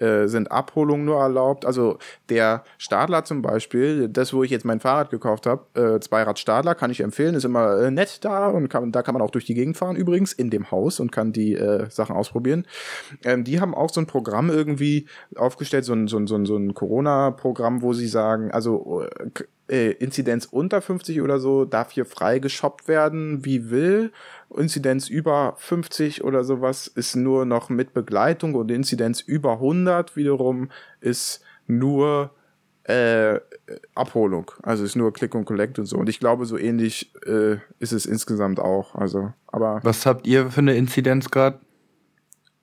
äh, sind Abholungen nur erlaubt. Also der Stadler zum Beispiel, das, wo ich jetzt mein Fahrrad gekauft habe, äh, Zweirad Stadler, kann ich empfehlen, ist immer äh, nett da und kann, da kann man auch durch die Gegend fahren übrigens, in dem Haus und kann die äh, Sachen ausprobieren. Ähm, die haben auch so ein Programm irgendwie aufgestellt, so ein, so ein, so ein, so ein Corona-Programm, wo sie sagen, also äh, Inzidenz unter 50 oder so darf hier frei geshoppt werden, wie will. Inzidenz über 50 oder sowas ist nur noch mit Begleitung und Inzidenz über 100 wiederum ist nur äh, Abholung. Also ist nur Click und Collect und so. Und ich glaube, so ähnlich äh, ist es insgesamt auch. Also, aber Was habt ihr für eine Inzidenz gerade?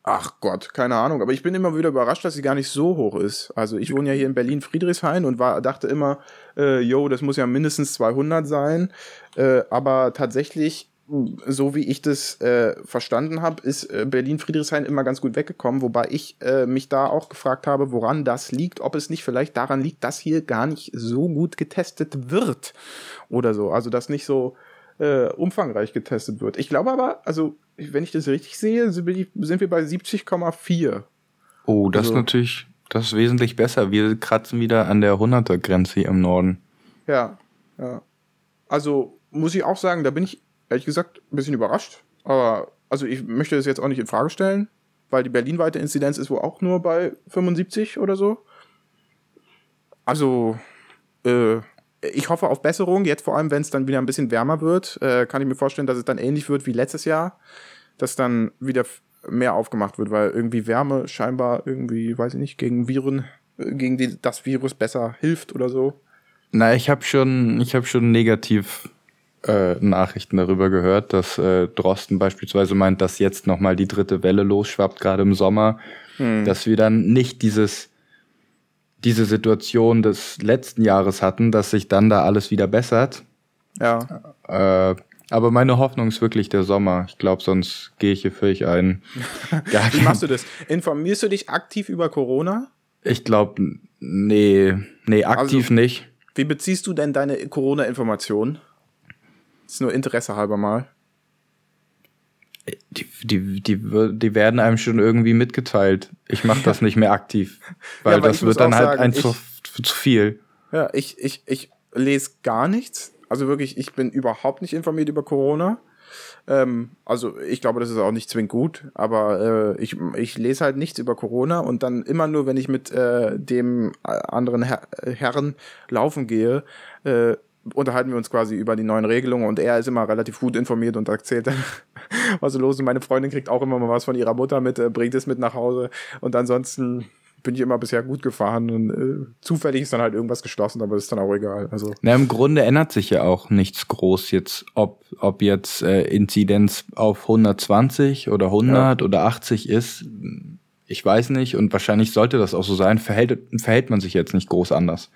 Ach Gott, keine Ahnung. Aber ich bin immer wieder überrascht, dass sie gar nicht so hoch ist. Also ich wohne ja hier in Berlin Friedrichshain und war dachte immer, äh, yo, das muss ja mindestens 200 sein. Äh, aber tatsächlich so wie ich das äh, verstanden habe, ist äh, Berlin-Friedrichshain immer ganz gut weggekommen, wobei ich äh, mich da auch gefragt habe, woran das liegt, ob es nicht vielleicht daran liegt, dass hier gar nicht so gut getestet wird oder so, also dass nicht so äh, umfangreich getestet wird. Ich glaube aber, also wenn ich das richtig sehe, sind wir, bei 70,4. Oh, das Also- ist natürlich, das ist wesentlich besser. Wir kratzen wieder an der 100er Grenze hier im Norden. Ja, ja. Also muss ich auch sagen, da bin ich ehrlich gesagt ein bisschen überrascht. Aber also ich möchte das jetzt auch nicht in Frage stellen, weil die berlinweite Inzidenz ist wohl auch nur bei 75 oder so. Also äh, ich hoffe auf Besserung, jetzt vor allem, wenn es dann wieder ein bisschen wärmer wird, äh, kann ich mir vorstellen, dass es dann ähnlich wird wie letztes Jahr, dass dann wieder mehr aufgemacht wird, weil irgendwie Wärme scheinbar irgendwie, weiß ich nicht, gegen Viren, äh, gegen die, das Virus besser hilft oder so. Na, ich habe schon, ich habe schon negativ äh, Nachrichten darüber gehört, dass äh, Drosten beispielsweise meint, dass jetzt noch mal die dritte Welle losschwappt, gerade im Sommer, dass wir dann nicht dieses diese Situation des letzten Jahres hatten, dass sich dann da alles wieder bessert. Ja. Äh, aber meine Hoffnung ist wirklich der Sommer. Ich glaube, sonst gehe ich hier völlig ein. *laughs* Wie machst du das? Informierst du dich aktiv über Corona? Ich glaube, nee, nee, aktiv Also- nicht. Wie beziehst du denn deine Corona-Informationen? Ist nur Interesse halber mal. Die, die, die, die werden einem schon irgendwie mitgeteilt. Ich mache das nicht mehr aktiv, *laughs* weil ja, das wird dann halt sagen, ein zu, zu viel. Ja, ich, ich, ich lese gar nichts. Also wirklich, ich bin überhaupt nicht informiert über Corona. Ähm, also ich glaube, das ist auch nicht zwingend gut, aber äh, ich, ich lese halt nichts über Corona und dann immer nur, wenn ich mit äh, dem äh, anderen Her Herren laufen gehe, äh, unterhalten wir uns quasi über die neuen Regelungen und er ist immer relativ gut informiert und erzählt dann, *laughs* was so los ist. Meine Freundin kriegt auch immer mal was von ihrer Mutter mit, äh, bringt es mit nach Hause und ansonsten bin ich immer bisher gut gefahren und äh, zufällig ist dann halt irgendwas geschlossen, aber das ist dann auch egal. Also Na, im Grunde ändert sich ja auch nichts groß jetzt, ob ob jetzt äh, Inzidenz auf 120 oder 100 ja. oder 80 ist. Ich weiß nicht und wahrscheinlich sollte das auch so sein. Verhält verhält man sich jetzt nicht groß anders.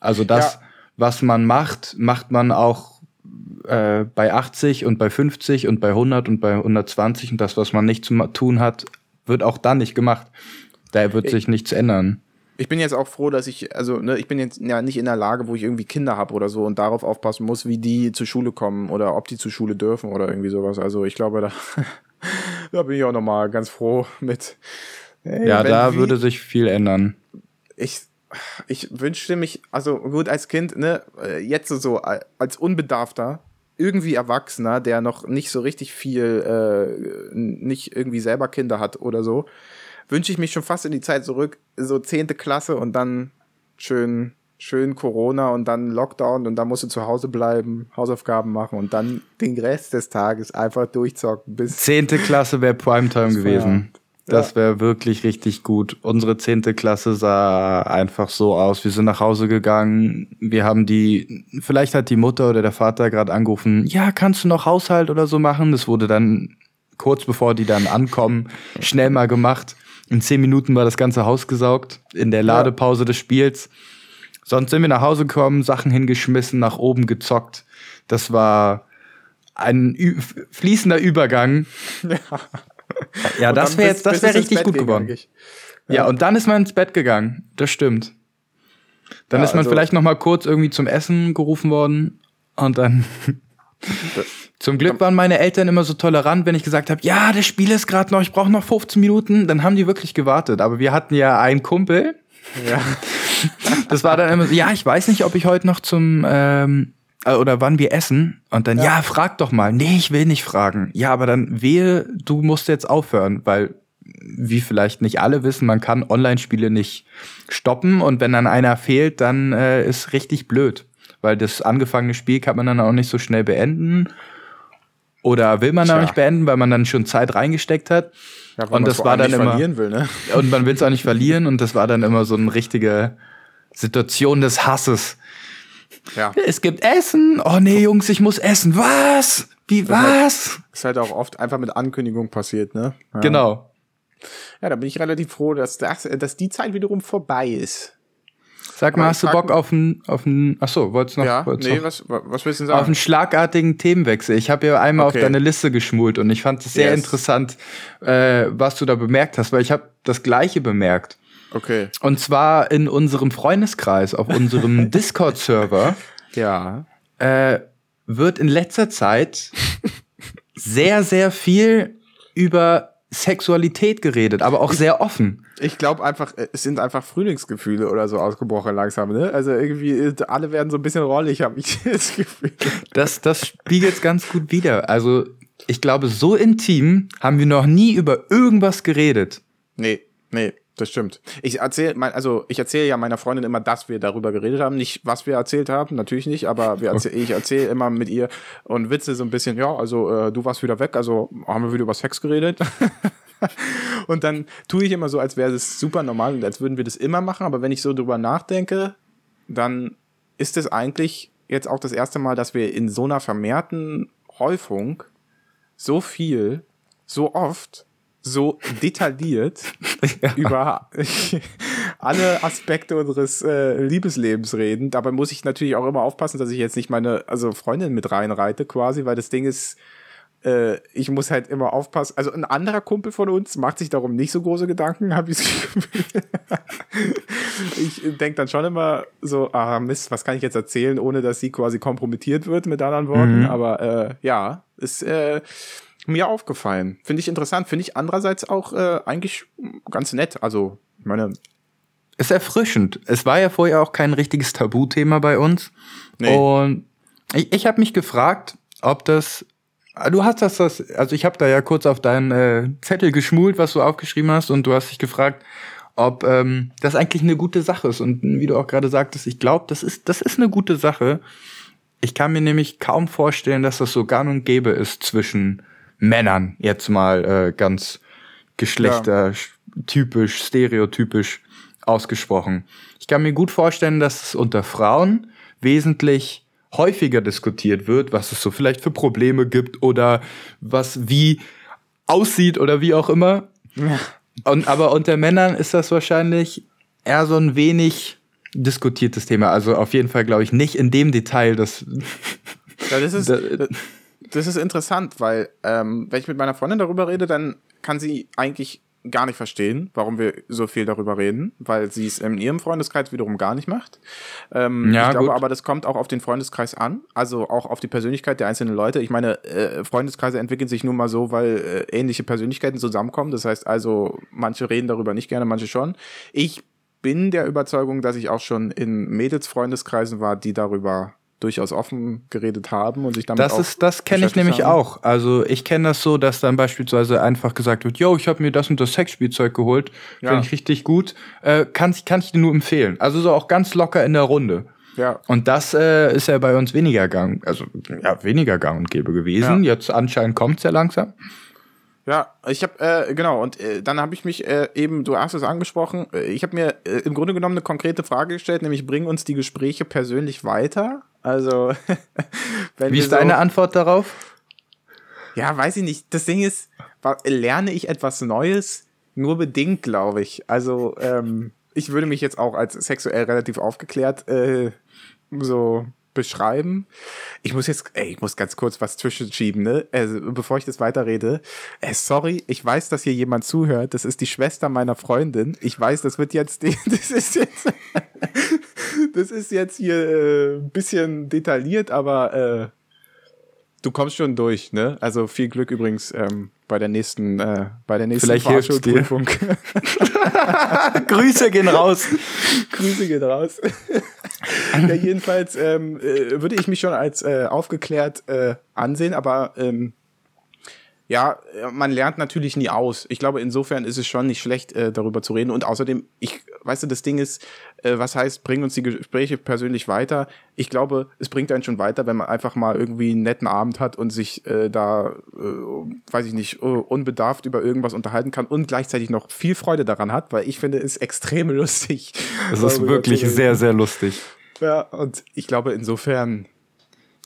Also das, ja. Was man macht, macht man auch äh, bei 80 und bei 50 und bei 100 und bei 120 und das, was man nicht zu tun hat, wird auch dann nicht gemacht. Da wird sich nichts ändern. Ich bin jetzt auch froh, dass ich, also ne, ich bin jetzt ja nicht in der Lage, wo ich irgendwie Kinder habe oder so und darauf aufpassen muss, wie die zur Schule kommen oder ob die zur Schule dürfen oder irgendwie sowas. Also ich glaube, da, *laughs* da bin ich auch nochmal ganz froh mit. Hey, ja, da wie, würde sich viel ändern. Ich, ich wünschte mich, also gut, als Kind, ne, jetzt so als Unbedarfter, irgendwie Erwachsener, der noch nicht so richtig viel, äh, nicht irgendwie selber Kinder hat oder so, wünsche ich mich schon fast in die Zeit zurück, so zehnte Klasse und dann schön, schön Corona und dann Lockdown und dann musst du zu Hause bleiben, Hausaufgaben machen und dann den Rest des Tages einfach durchzocken bis. Zehnte Klasse wäre Primetime gewesen. Das wäre wirklich richtig gut. Unsere zehnte Klasse sah einfach so aus. Wir sind nach Hause gegangen. Wir haben die, vielleicht hat die Mutter oder der Vater gerade angerufen, ja, kannst du noch Haushalt oder so machen? Das wurde dann kurz bevor die dann ankommen, schnell mal gemacht. In zehn Minuten war das ganze Haus gesaugt, in der Ladepause ja. des Spiels. Sonst sind wir nach Hause gekommen, Sachen hingeschmissen, nach oben gezockt. Das war ein fließender Übergang. *laughs* Ja, *laughs* ja das wäre jetzt, das wäre richtig gut geworden. Ja. ja. und dann ist man ins Bett gegangen. Das stimmt. Dann ja, ist man also vielleicht noch mal kurz irgendwie zum Essen gerufen worden und dann *laughs* *laughs* Zum Glück waren meine Eltern immer so tolerant, wenn ich gesagt habe, ja, das Spiel ist gerade noch, ich brauche noch 15 Minuten, dann haben die wirklich gewartet. Aber wir hatten ja einen Kumpel. Ja. das war dann immer so, ja, ich weiß nicht, ob ich heute noch zum ähm, äh, oder wann wir essen. Und dann, ja. ja, frag doch mal. Nee, ich will nicht fragen. Ja, aber dann wehe, du musst jetzt aufhören, weil wie vielleicht nicht alle wissen, man kann Online-Spiele nicht stoppen und wenn dann einer fehlt, dann äh, ist richtig blöd, weil das angefangene Spiel kann man dann auch nicht so schnell beenden oder will man da nicht beenden, weil man dann schon Zeit reingesteckt hat? Ja, und das war dann immer. Will, ne? Und man will es auch nicht verlieren und das war dann immer so eine richtige Situation des Hasses. Ja. Es gibt Essen. Oh nee, Jungs, ich muss essen. Was? Wie was? Halt, ist halt auch oft einfach mit Ankündigung passiert, ne? Ja. Genau. Ja, da bin ich relativ froh, dass, das, dass die Zeit wiederum vorbei ist. Sag mal, hast du Bock auf einen, auf einen, ach so, wolltest du noch, ja, wolltest nee, noch, was, was willst du sagen? Auf einen schlagartigen Themenwechsel. Ich habe ja einmal okay. auf deine Liste geschmult und ich fand es sehr yes. interessant, äh, was du da bemerkt hast, weil ich habe das Gleiche bemerkt. Okay. Und zwar in unserem Freundeskreis, auf unserem *laughs* Discord-Server. Ja. Äh, wird in letzter Zeit sehr, sehr viel über Sexualität geredet, aber auch sehr offen. Ich glaube einfach, es sind einfach Frühlingsgefühle oder so ausgebrochen langsam, ne? Also irgendwie, äh, alle werden so ein bisschen rollig, habe ich *laughs* das Gefühl. Das, das spiegelt ganz gut wider. Also, ich glaube, so intim haben wir noch nie über irgendwas geredet. Nee, nee. Das stimmt. Ich erzähle, also ich erzähle ja meiner Freundin immer, dass wir darüber geredet haben, nicht was wir erzählt haben, natürlich nicht, aber erzähl, ich erzähle immer mit ihr und Witze so ein bisschen, ja, also äh, du warst wieder weg, also haben wir wieder über Sex geredet. *laughs* und dann tue ich immer so, als wäre es super normal und als würden wir das immer machen, aber wenn ich so drüber nachdenke, dann ist es eigentlich jetzt auch das erste Mal, dass wir in so einer vermehrten Häufung so viel, so oft so detailliert *laughs* ja. über alle Aspekte unseres äh, Liebeslebens reden. Dabei muss ich natürlich auch immer aufpassen, dass ich jetzt nicht meine also Freundin mit reinreite quasi, weil das Ding ist, äh, ich muss halt immer aufpassen. Also ein anderer Kumpel von uns macht sich darum nicht so große Gedanken, habe ich das Gefühl. ich denke dann schon immer so, ah Mist, was kann ich jetzt erzählen, ohne dass sie quasi kompromittiert wird, mit anderen Worten. Mhm. Aber äh, ja, ist äh, mir aufgefallen. Finde ich interessant. Finde ich andererseits auch äh, eigentlich ganz nett. Also, ich meine. Ist erfrischend. Es war ja vorher auch kein richtiges Tabuthema bei uns. Nee. Und ich, ich habe mich gefragt, ob das. Du hast das, das also ich habe da ja kurz auf deinen äh, Zettel geschmult, was du aufgeschrieben hast, und du hast dich gefragt, ob ähm, das eigentlich eine gute Sache ist. Und wie du auch gerade sagtest, ich glaube, das ist, das ist eine gute Sache. Ich kann mir nämlich kaum vorstellen, dass das so gang und gäbe ist zwischen Männern, jetzt mal äh, ganz geschlechtertypisch, stereotypisch ausgesprochen. Ich kann mir gut vorstellen, dass es unter Frauen wesentlich häufiger diskutiert wird, was es so vielleicht für Probleme gibt oder was wie aussieht oder wie auch immer. Ja. Und, aber unter Männern ist das wahrscheinlich eher so ein wenig diskutiertes Thema. Also auf jeden Fall glaube ich nicht in dem Detail, dass. Ja, das ist, das ist interessant, weil ähm, wenn ich mit meiner Freundin darüber rede, dann kann sie eigentlich gar nicht verstehen, warum wir so viel darüber reden, weil sie es in ihrem Freundeskreis wiederum gar nicht macht. Ähm, ja, ich glaube gut. aber, das kommt auch auf den Freundeskreis an, also auch auf die Persönlichkeit der einzelnen Leute. Ich meine, äh, Freundeskreise entwickeln sich nun mal so, weil äh, ähnliche Persönlichkeiten zusammenkommen. Das heißt also, manche reden darüber nicht gerne, manche schon. Ich bin der Überzeugung, dass ich auch schon in Mädelsfreundeskreisen war, die darüber durchaus offen geredet haben und sich damit Das ist, das kenne ich nämlich haben. auch. Also ich kenne das so, dass dann beispielsweise einfach gesagt wird, yo, ich habe mir das und das Sexspielzeug geholt, ja. finde ich richtig gut, äh, kann, kann ich dir nur empfehlen. Also so auch ganz locker in der Runde. Ja. Und das äh, ist ja bei uns weniger gang, also ja, weniger gang und gäbe gewesen. Ja. Jetzt anscheinend kommt es ja langsam. Ja, ich habe äh, genau und äh, dann habe ich mich äh, eben, du hast es angesprochen, äh, ich habe mir äh, im Grunde genommen eine konkrete Frage gestellt, nämlich bringen uns die Gespräche persönlich weiter? Also *laughs* wie ist so, deine Antwort darauf? Ja, weiß ich nicht. Das Ding ist, lerne ich etwas Neues? Nur bedingt, glaube ich. Also ähm, ich würde mich jetzt auch als sexuell relativ aufgeklärt äh, so beschreiben. Ich muss jetzt, ey, ich muss ganz kurz was zwischenschieben, ne? Also, bevor ich das weiterrede. Äh, sorry, ich weiß, dass hier jemand zuhört. Das ist die Schwester meiner Freundin. Ich weiß, das wird jetzt, *laughs* das ist jetzt, *laughs* das ist jetzt hier äh, ein bisschen detailliert, aber äh, du kommst schon durch, ne? Also viel Glück übrigens ähm, bei der nächsten, äh, bei der nächsten Vielleicht Fahrschulprüfung. *laughs* Grüße gehen raus. Grüße gehen raus. ja, jedenfalls ähm, äh, würde ich mich schon als äh, aufgeklärt äh, ansehen, aber ähm, ja, man lernt natürlich nie aus. Ich glaube, insofern ist es schon nicht schlecht, äh, darüber zu reden. Und außerdem, ich, weißt du, das Ding ist, äh, was heißt, bringen uns die Gespräche persönlich weiter? Ich glaube, es bringt einen schon weiter, wenn man einfach mal irgendwie einen netten Abend hat und sich äh, da, äh, weiß ich nicht, uh, unbedarft über irgendwas unterhalten kann und gleichzeitig noch viel Freude daran hat, weil ich finde es extrem *laughs* lustig. Es ist wirklich sehr, sehr lustig. Ja, und ich glaube, insofern,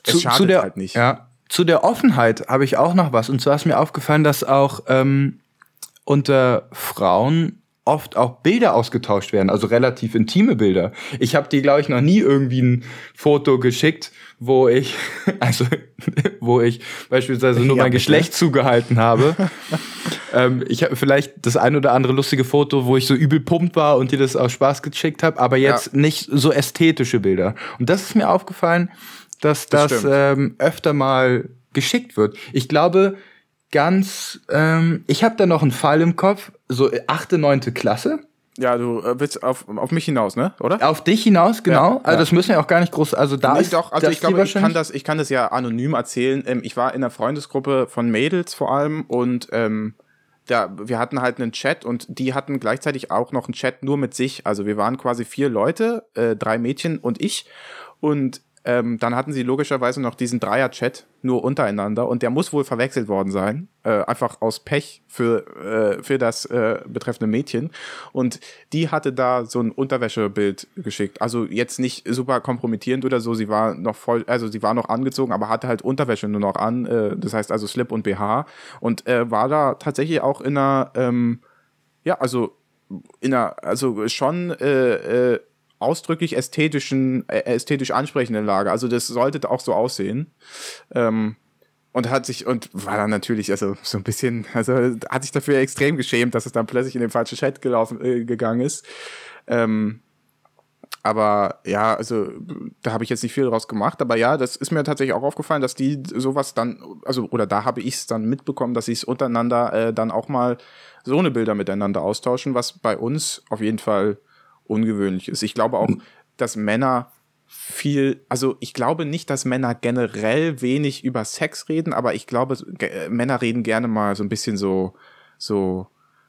es zu, schadet zu der, halt nicht. Ja, zu der Offenheit habe ich auch noch was. Und zwar ist mir aufgefallen, dass auch ähm, unter Frauen oft auch Bilder ausgetauscht werden, also relativ intime Bilder. Ich habe dir, glaube ich, noch nie irgendwie ein Foto geschickt, wo ich, *laughs* also *laughs* wo ich beispielsweise nur ja, mein Geschlecht zugehalten habe. *laughs* ähm, ich habe vielleicht das ein oder andere lustige Foto, wo ich so übel pumpt war und dir das aus Spaß geschickt habe, aber jetzt ja. nicht so ästhetische Bilder. Und das ist mir aufgefallen, dass das, das ähm, öfter mal geschickt wird. Ich glaube, ganz, ähm, ich habe da noch einen Fall im Kopf, so achte, neunte Klasse. Ja, du äh, willst auf, auf mich hinaus, ne? Oder? Auf dich hinaus, genau. Ja, also ja. das müssen wir auch gar nicht groß. Also da nee, ist doch. Also ich glaube, ich kann das, ich kann das ja anonym erzählen. Ähm, ich war in einer Freundesgruppe von Mädels vor allem und ähm, da, wir hatten halt einen Chat und die hatten gleichzeitig auch noch einen Chat nur mit sich. Also wir waren quasi vier Leute, äh, drei Mädchen und ich. Und ähm, dann hatten sie logischerweise noch diesen Dreier-Chat nur untereinander und der muss wohl verwechselt worden sein, äh, einfach aus Pech für, äh, für das äh, betreffende Mädchen. Und die hatte da so ein Unterwäschebild geschickt. Also jetzt nicht super kompromittierend oder so, sie war noch voll, also sie war noch angezogen, aber hatte halt Unterwäsche nur noch an, äh, das heißt also Slip und BH und äh, war da tatsächlich auch in einer, ähm, ja, also in einer, also schon äh, äh, ausdrücklich ästhetischen, äh, ästhetisch ansprechenden Lage. Also das sollte auch so aussehen. Ähm, und hat sich und war dann natürlich also so ein bisschen also hat sich dafür extrem geschämt, dass es dann plötzlich in den falschen Chat gelaufen äh, gegangen ist. Ähm, aber ja, also da habe ich jetzt nicht viel draus gemacht, aber ja, das ist mir tatsächlich auch aufgefallen, dass die sowas dann, also oder da habe ich es dann mitbekommen, dass sie es untereinander äh, dann auch mal so eine Bilder miteinander austauschen, was bei uns auf jeden Fall ungewöhnlich ist. Ich glaube auch, dass Männer viel, also ich glaube nicht, dass Männer generell wenig über Sex reden, aber ich glaube, äh, Männer reden gerne mal so ein bisschen so, so,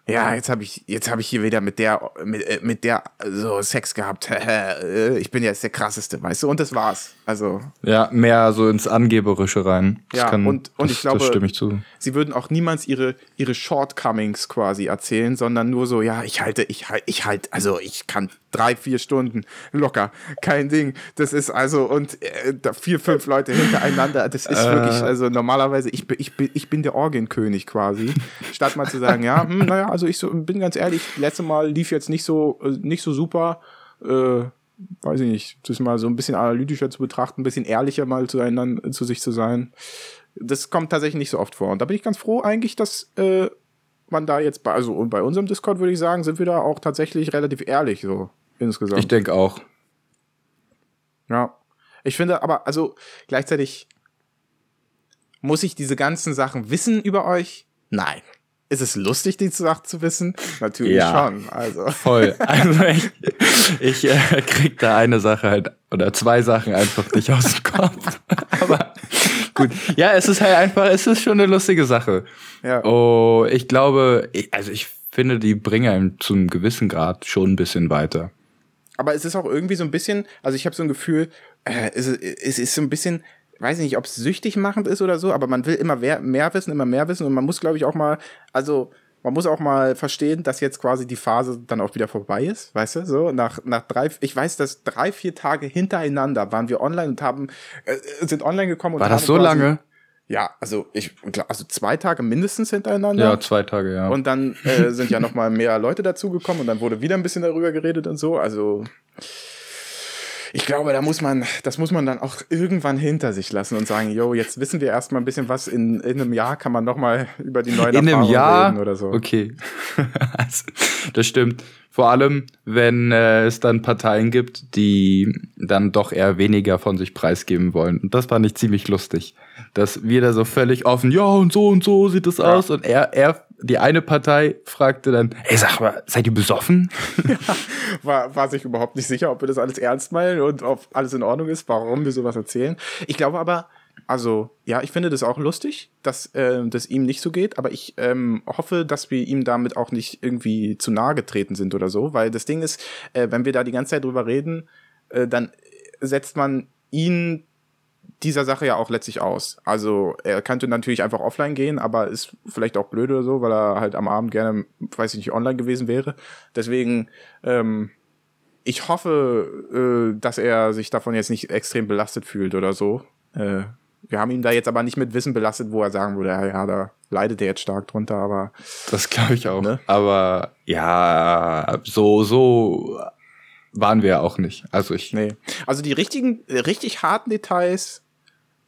ja, jetzt habe ich, jetzt habe ich hier wieder mit der, mit, äh, mit der so Sex gehabt. *laughs* ich bin jetzt der krasseste, weißt du? Und das war's. Also ja, mehr so ins Angeberische rein. Das ja, kann, und, und das, ich glaube, stimme ich zu. sie würden auch niemals ihre, ihre Shortcomings quasi erzählen, sondern nur so, ja, ich halte, ich halte, ich halte, also ich kann drei, vier Stunden locker, kein Ding. Das ist also, und äh, vier, fünf Leute hintereinander, das ist äh. wirklich, also normalerweise, ich, ich, ich bin der Orgenkönig quasi. Statt mal zu sagen, ja, hm, naja, also ich so, bin ganz ehrlich, letzte Mal lief jetzt nicht so, äh, nicht so super. Äh, weiß ich nicht, das mal so ein bisschen analytischer zu betrachten, ein bisschen ehrlicher mal zueinander, zu sich zu sein. Das kommt tatsächlich nicht so oft vor. Und da bin ich ganz froh eigentlich, dass äh, man da jetzt bei, also und bei unserem Discord würde ich sagen, sind wir da auch tatsächlich relativ ehrlich so insgesamt. Ich denke auch. Ja. Ich finde aber, also gleichzeitig muss ich diese ganzen Sachen wissen über euch? Nein. Ist es lustig, die Sache zu wissen? Natürlich ja, schon. Also. Voll. *laughs* Also ich, ich äh, krieg da eine Sache halt oder zwei Sachen einfach nicht aus dem Kopf. *laughs* Aber gut. Ja, es ist halt einfach, es ist schon eine lustige Sache. Ja. Oh, ich glaube, ich, also ich finde, die bringen einem zu einem gewissen Grad schon ein bisschen weiter. Aber es ist auch irgendwie so ein bisschen, also ich habe so ein Gefühl, äh, es, es ist so ein bisschen weiß nicht, ob es süchtig machend ist oder so, aber man will immer mehr, mehr wissen, immer mehr wissen und man muss, glaube ich, auch mal, also man muss auch mal verstehen, dass jetzt quasi die Phase dann auch wieder vorbei ist, weißt du, so nach nach drei, ich weiß, dass drei vier Tage hintereinander waren wir online und haben äh, sind online gekommen und war das so quasi, lange? Ja, also ich also zwei Tage mindestens hintereinander. Ja, zwei Tage, ja. Und dann äh, sind ja noch mal mehr Leute dazugekommen und dann wurde wieder ein bisschen darüber geredet und so, also ich glaube, da muss man, das muss man dann auch irgendwann hinter sich lassen und sagen, yo, jetzt wissen wir erstmal ein bisschen was, in, in einem Jahr kann man nochmal über die neuen in Erfahrungen einem Jahr? reden oder so. Okay. *laughs* also, das stimmt. Vor allem, wenn äh, es dann Parteien gibt, die dann doch eher weniger von sich preisgeben wollen. Und das fand ich ziemlich lustig. Dass wir da so völlig offen, ja, und so und so sieht das ja. aus. Und er, er die eine Partei fragte dann, ey, sag mal, seid ihr besoffen? *laughs* Ja, war, war sich überhaupt nicht sicher, ob wir das alles ernst meinen und ob alles in Ordnung ist, warum wir sowas erzählen. Ich glaube aber, also, ja, ich finde das auch lustig, dass äh, das ihm nicht so geht, aber ich ähm, hoffe, dass wir ihm damit auch nicht irgendwie zu nahe getreten sind oder so, weil das Ding ist, äh, wenn wir da die ganze Zeit drüber reden, äh, dann setzt man ihn dieser Sache ja auch letztlich aus. Also er könnte natürlich einfach offline gehen, aber ist vielleicht auch blöd oder so, weil er halt am Abend gerne, weiß ich nicht, online gewesen wäre. Deswegen, ähm, ich hoffe, äh, dass er sich davon jetzt nicht extrem belastet fühlt oder so. Äh, wir haben ihn da jetzt aber nicht mit Wissen belastet, wo er sagen würde, ja, ja da leidet er jetzt stark drunter, aber. Das glaube ich auch. Ne? Aber ja, so, so waren wir auch nicht. Also ich. Nee. Also die richtigen, richtig harten Details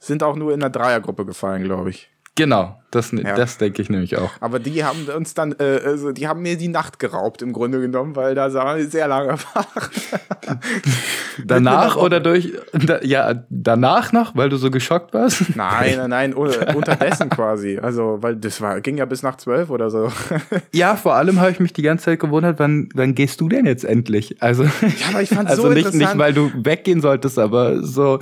sind auch nur in der Dreiergruppe gefallen, glaube ich. Genau, das, ja. das denke ich nämlich auch. Aber die haben uns dann, äh, also die haben mir die Nacht geraubt im Grunde genommen, weil da sah wir sehr lange wach. *laughs* danach oder durch, da, ja, danach noch, weil du so geschockt warst? Nein, nein, nein, *laughs* unterdessen quasi. Also, weil das war, ging ja bis nach zwölf oder so. *laughs* ja, vor allem habe ich mich die ganze Zeit gewundert, wann, wann gehst du denn jetzt endlich? Also, ja, aber ich fand also so nicht, nicht, weil du weggehen solltest, aber so,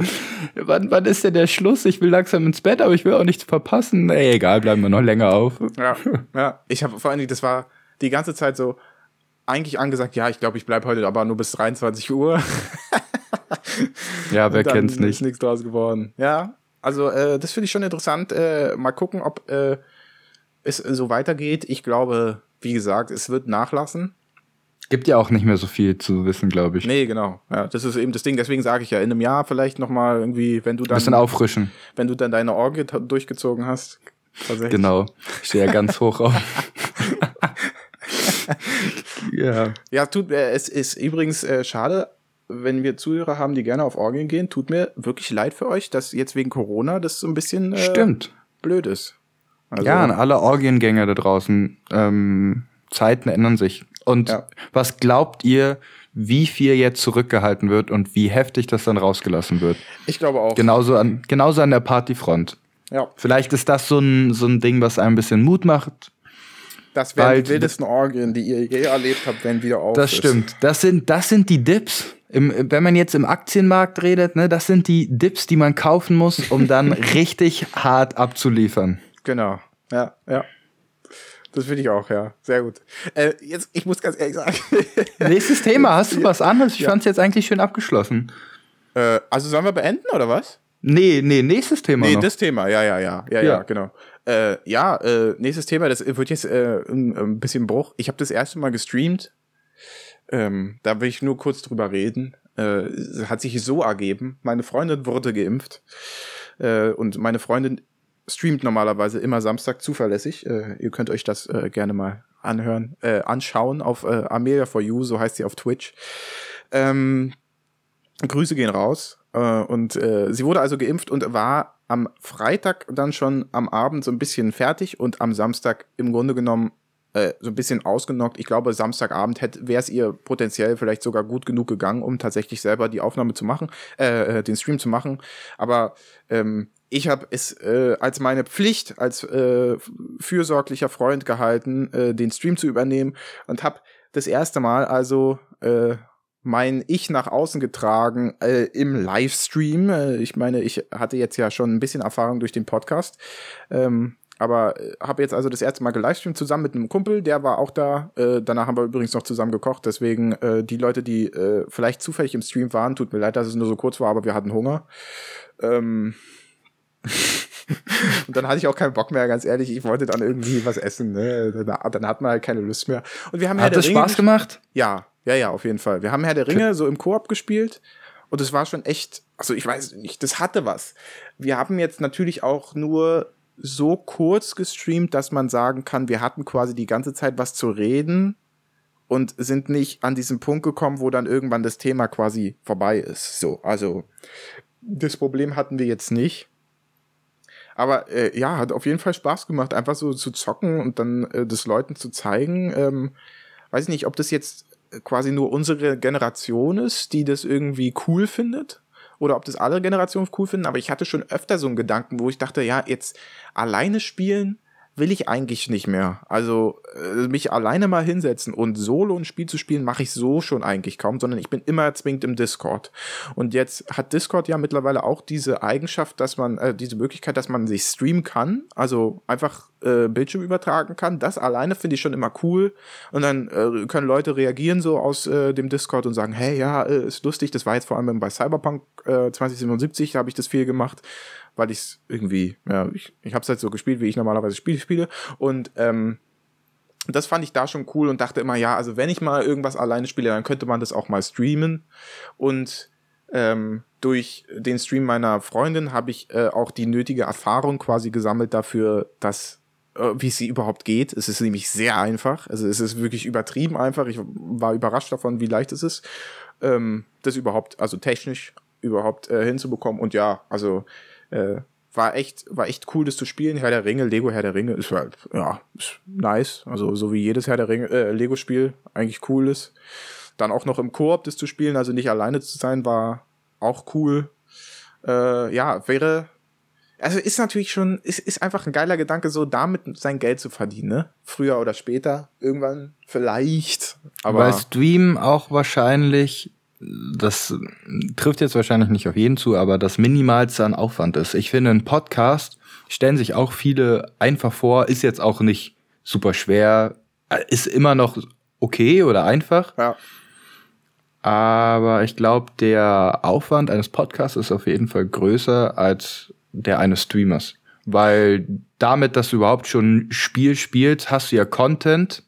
wann, wann ist denn der Schluss? Ich will langsam ins Bett, aber ich will auch nichts verpassen. Ey, egal, bleiben wir noch länger auf. Ja, ja. Ich habe vor allen Dingen, das war die ganze Zeit so eigentlich angesagt, ja, ich glaube, ich bleibe heute aber nur bis 23 Uhr. *laughs* ja, wer kennt's nicht. Ist nichts draus geworden. Ja, also äh, das finde ich schon interessant. Äh, mal gucken, ob äh, es so weitergeht. Ich glaube, wie gesagt, es wird nachlassen. Gibt ja auch nicht mehr so viel zu wissen, glaube ich. Nee, genau. Ja, das ist eben das Ding. Deswegen sage ich ja, in einem Jahr vielleicht noch mal irgendwie, wenn du dann... Bisschen auffrischen. Wenn du dann deine Orgie durchgezogen hast. Genau. Ich stehe ja ganz hoch auf. *laughs* ja. Ja, tut, äh, es ist übrigens äh, schade, wenn wir Zuhörer haben, die gerne auf Orgien gehen. Tut mir wirklich leid für euch, dass jetzt wegen Corona das so ein bisschen äh, Stimmt. blöd ist. Also, ja, an alle Orgiengänger da draußen. Ähm, Zeiten ändern sich. Und Ja. was glaubt ihr, wie viel jetzt zurückgehalten wird und wie heftig das dann rausgelassen wird? Ich glaube auch. Genauso an, genauso an der Partyfront. Ja, Vielleicht ist das so ein, so ein Ding, was einem ein bisschen Mut macht. das wären Weil- die wildesten Orgien, die ihr je erlebt habt, wenn wieder auf Das ist. stimmt. Das sind, das sind die Dips. Im, wenn man jetzt im Aktienmarkt redet, ne, das sind die Dips, die man kaufen muss, um dann *laughs* richtig hart abzuliefern. Genau. Ja, ja. Das finde ich auch, ja. Sehr gut. Äh, jetzt, ich muss ganz ehrlich sagen. *laughs* Nächstes Thema, hast du was anderes? Ich Ja. fand's jetzt eigentlich schön abgeschlossen. äh, also sollen wir beenden oder was? Nee, nee, nächstes Thema Nee, noch. das Thema, ja, ja, ja, ja, ja, Ja. genau. Äh, ja, äh, nächstes Thema, das wird jetzt äh, ein, ein bisschen Bruch. Ich habe das erste Mal gestreamt. Ähm, da will ich nur kurz drüber reden. Äh, es hat sich so ergeben. Meine Freundin wurde geimpft. Äh, und meine Freundin streamt normalerweise immer Samstag zuverlässig. Äh, ihr könnt euch das äh, gerne mal anhören, äh, anschauen auf äh, Amelia for You, so heißt sie auf Twitch. Ähm, Grüße gehen raus. Äh, und äh, sie wurde also geimpft und war am Freitag dann schon am Abend so ein bisschen fertig und am Samstag im Grunde genommen äh, so ein bisschen ausgenockt. Ich glaube, Samstagabend wäre es ihr potenziell vielleicht sogar gut genug gegangen, um tatsächlich selber die Aufnahme zu machen, äh, äh, den Stream zu machen. Aber ähm, ich habe es äh, als meine Pflicht als äh, fürsorglicher Freund gehalten, äh, den Stream zu übernehmen und habe das erste Mal also äh, mein Ich nach außen getragen äh, im Livestream. Äh, ich meine, ich hatte jetzt ja schon ein bisschen Erfahrung durch den Podcast. Ähm, aber äh, habe jetzt also das erste Mal gelivestreamt zusammen mit einem Kumpel, der war auch da. Äh, danach haben wir übrigens noch zusammen gekocht. Deswegen äh, die Leute, die äh, vielleicht zufällig im Stream waren, tut mir leid, dass es nur so kurz war, aber wir hatten Hunger. Ähm *laughs* und dann hatte ich auch keinen Bock mehr, ganz ehrlich. Ich wollte dann irgendwie was essen. Ne? Dann, dann hat man halt keine Lust mehr. Und wir haben Hat das Spaß gemacht? ja, ja, ja, auf jeden Fall. Wir haben Herr der Ringe so im Koop gespielt und es war schon echt, also ich weiß nicht, das hatte was. Wir haben jetzt natürlich auch nur so kurz gestreamt, dass man sagen kann, wir hatten quasi die ganze Zeit was zu reden und sind nicht an diesen Punkt gekommen, wo dann irgendwann das Thema quasi vorbei ist. So, also das Problem hatten wir jetzt nicht. Aber äh, ja, hat auf jeden Fall Spaß gemacht, einfach so zu zocken und dann äh, das Leuten zu zeigen. Ähm, weiß ich nicht, ob das jetzt quasi nur unsere Generation ist, die das irgendwie cool findet. Oder ob das alle Generationen cool finden. Aber ich hatte schon öfter so einen Gedanken, wo ich dachte, ja, jetzt alleine spielen will ich eigentlich nicht mehr. Also äh, mich alleine mal hinsetzen und solo ein Spiel zu spielen, mache ich so schon eigentlich kaum, sondern ich bin immer zwingend im Discord. Und jetzt hat Discord ja mittlerweile auch diese Eigenschaft, dass man, äh, diese Möglichkeit, dass man sich streamen kann, also einfach äh, Bildschirm übertragen kann. Das alleine finde ich schon immer cool. Und dann äh, können Leute reagieren so aus äh, dem Discord und sagen, hey, ja, äh, ist lustig. Das war jetzt vor allem bei Cyberpunk äh, 2077, da habe ich das viel gemacht weil ich es irgendwie, ja, ich, ich habe es halt so gespielt, wie ich normalerweise Spiele spiele. Und ähm, das fand ich da schon cool und dachte immer, ja, also wenn ich mal irgendwas alleine spiele, dann könnte man das auch mal streamen. Und ähm, durch den Stream meiner Freundin habe ich äh, auch die nötige Erfahrung quasi gesammelt dafür, dass äh, wie es sie überhaupt geht. Es ist nämlich sehr einfach. Also es ist wirklich übertrieben einfach. Ich war überrascht davon, wie leicht es ist, ähm, das überhaupt, also technisch überhaupt äh, hinzubekommen. Und ja, also äh, war echt, war echt cool, das zu spielen. Herr der Ringe, Lego Herr der Ringe ist halt, ja, ist nice. Also so wie jedes Herr der Ringe, äh, Lego-Spiel eigentlich cool ist. Dann auch noch im Koop das zu spielen, also nicht alleine zu sein, war auch cool. Äh, ja, wäre, also ist natürlich schon, ist, ist einfach ein geiler Gedanke, so damit sein Geld zu verdienen, ne? Früher oder später, irgendwann vielleicht. Aber Weil Stream auch wahrscheinlich, das trifft jetzt wahrscheinlich nicht auf jeden zu, aber das Minimalste an Aufwand ist. Ich finde, ein Podcast stellen sich auch viele einfach vor, ist jetzt auch nicht super schwer, ist immer noch okay oder einfach. ja, Aber ich glaube, der Aufwand eines Podcasts ist auf jeden Fall größer als der eines Streamers. Weil damit, dass du überhaupt schon ein Spiel spielst, hast du ja Content,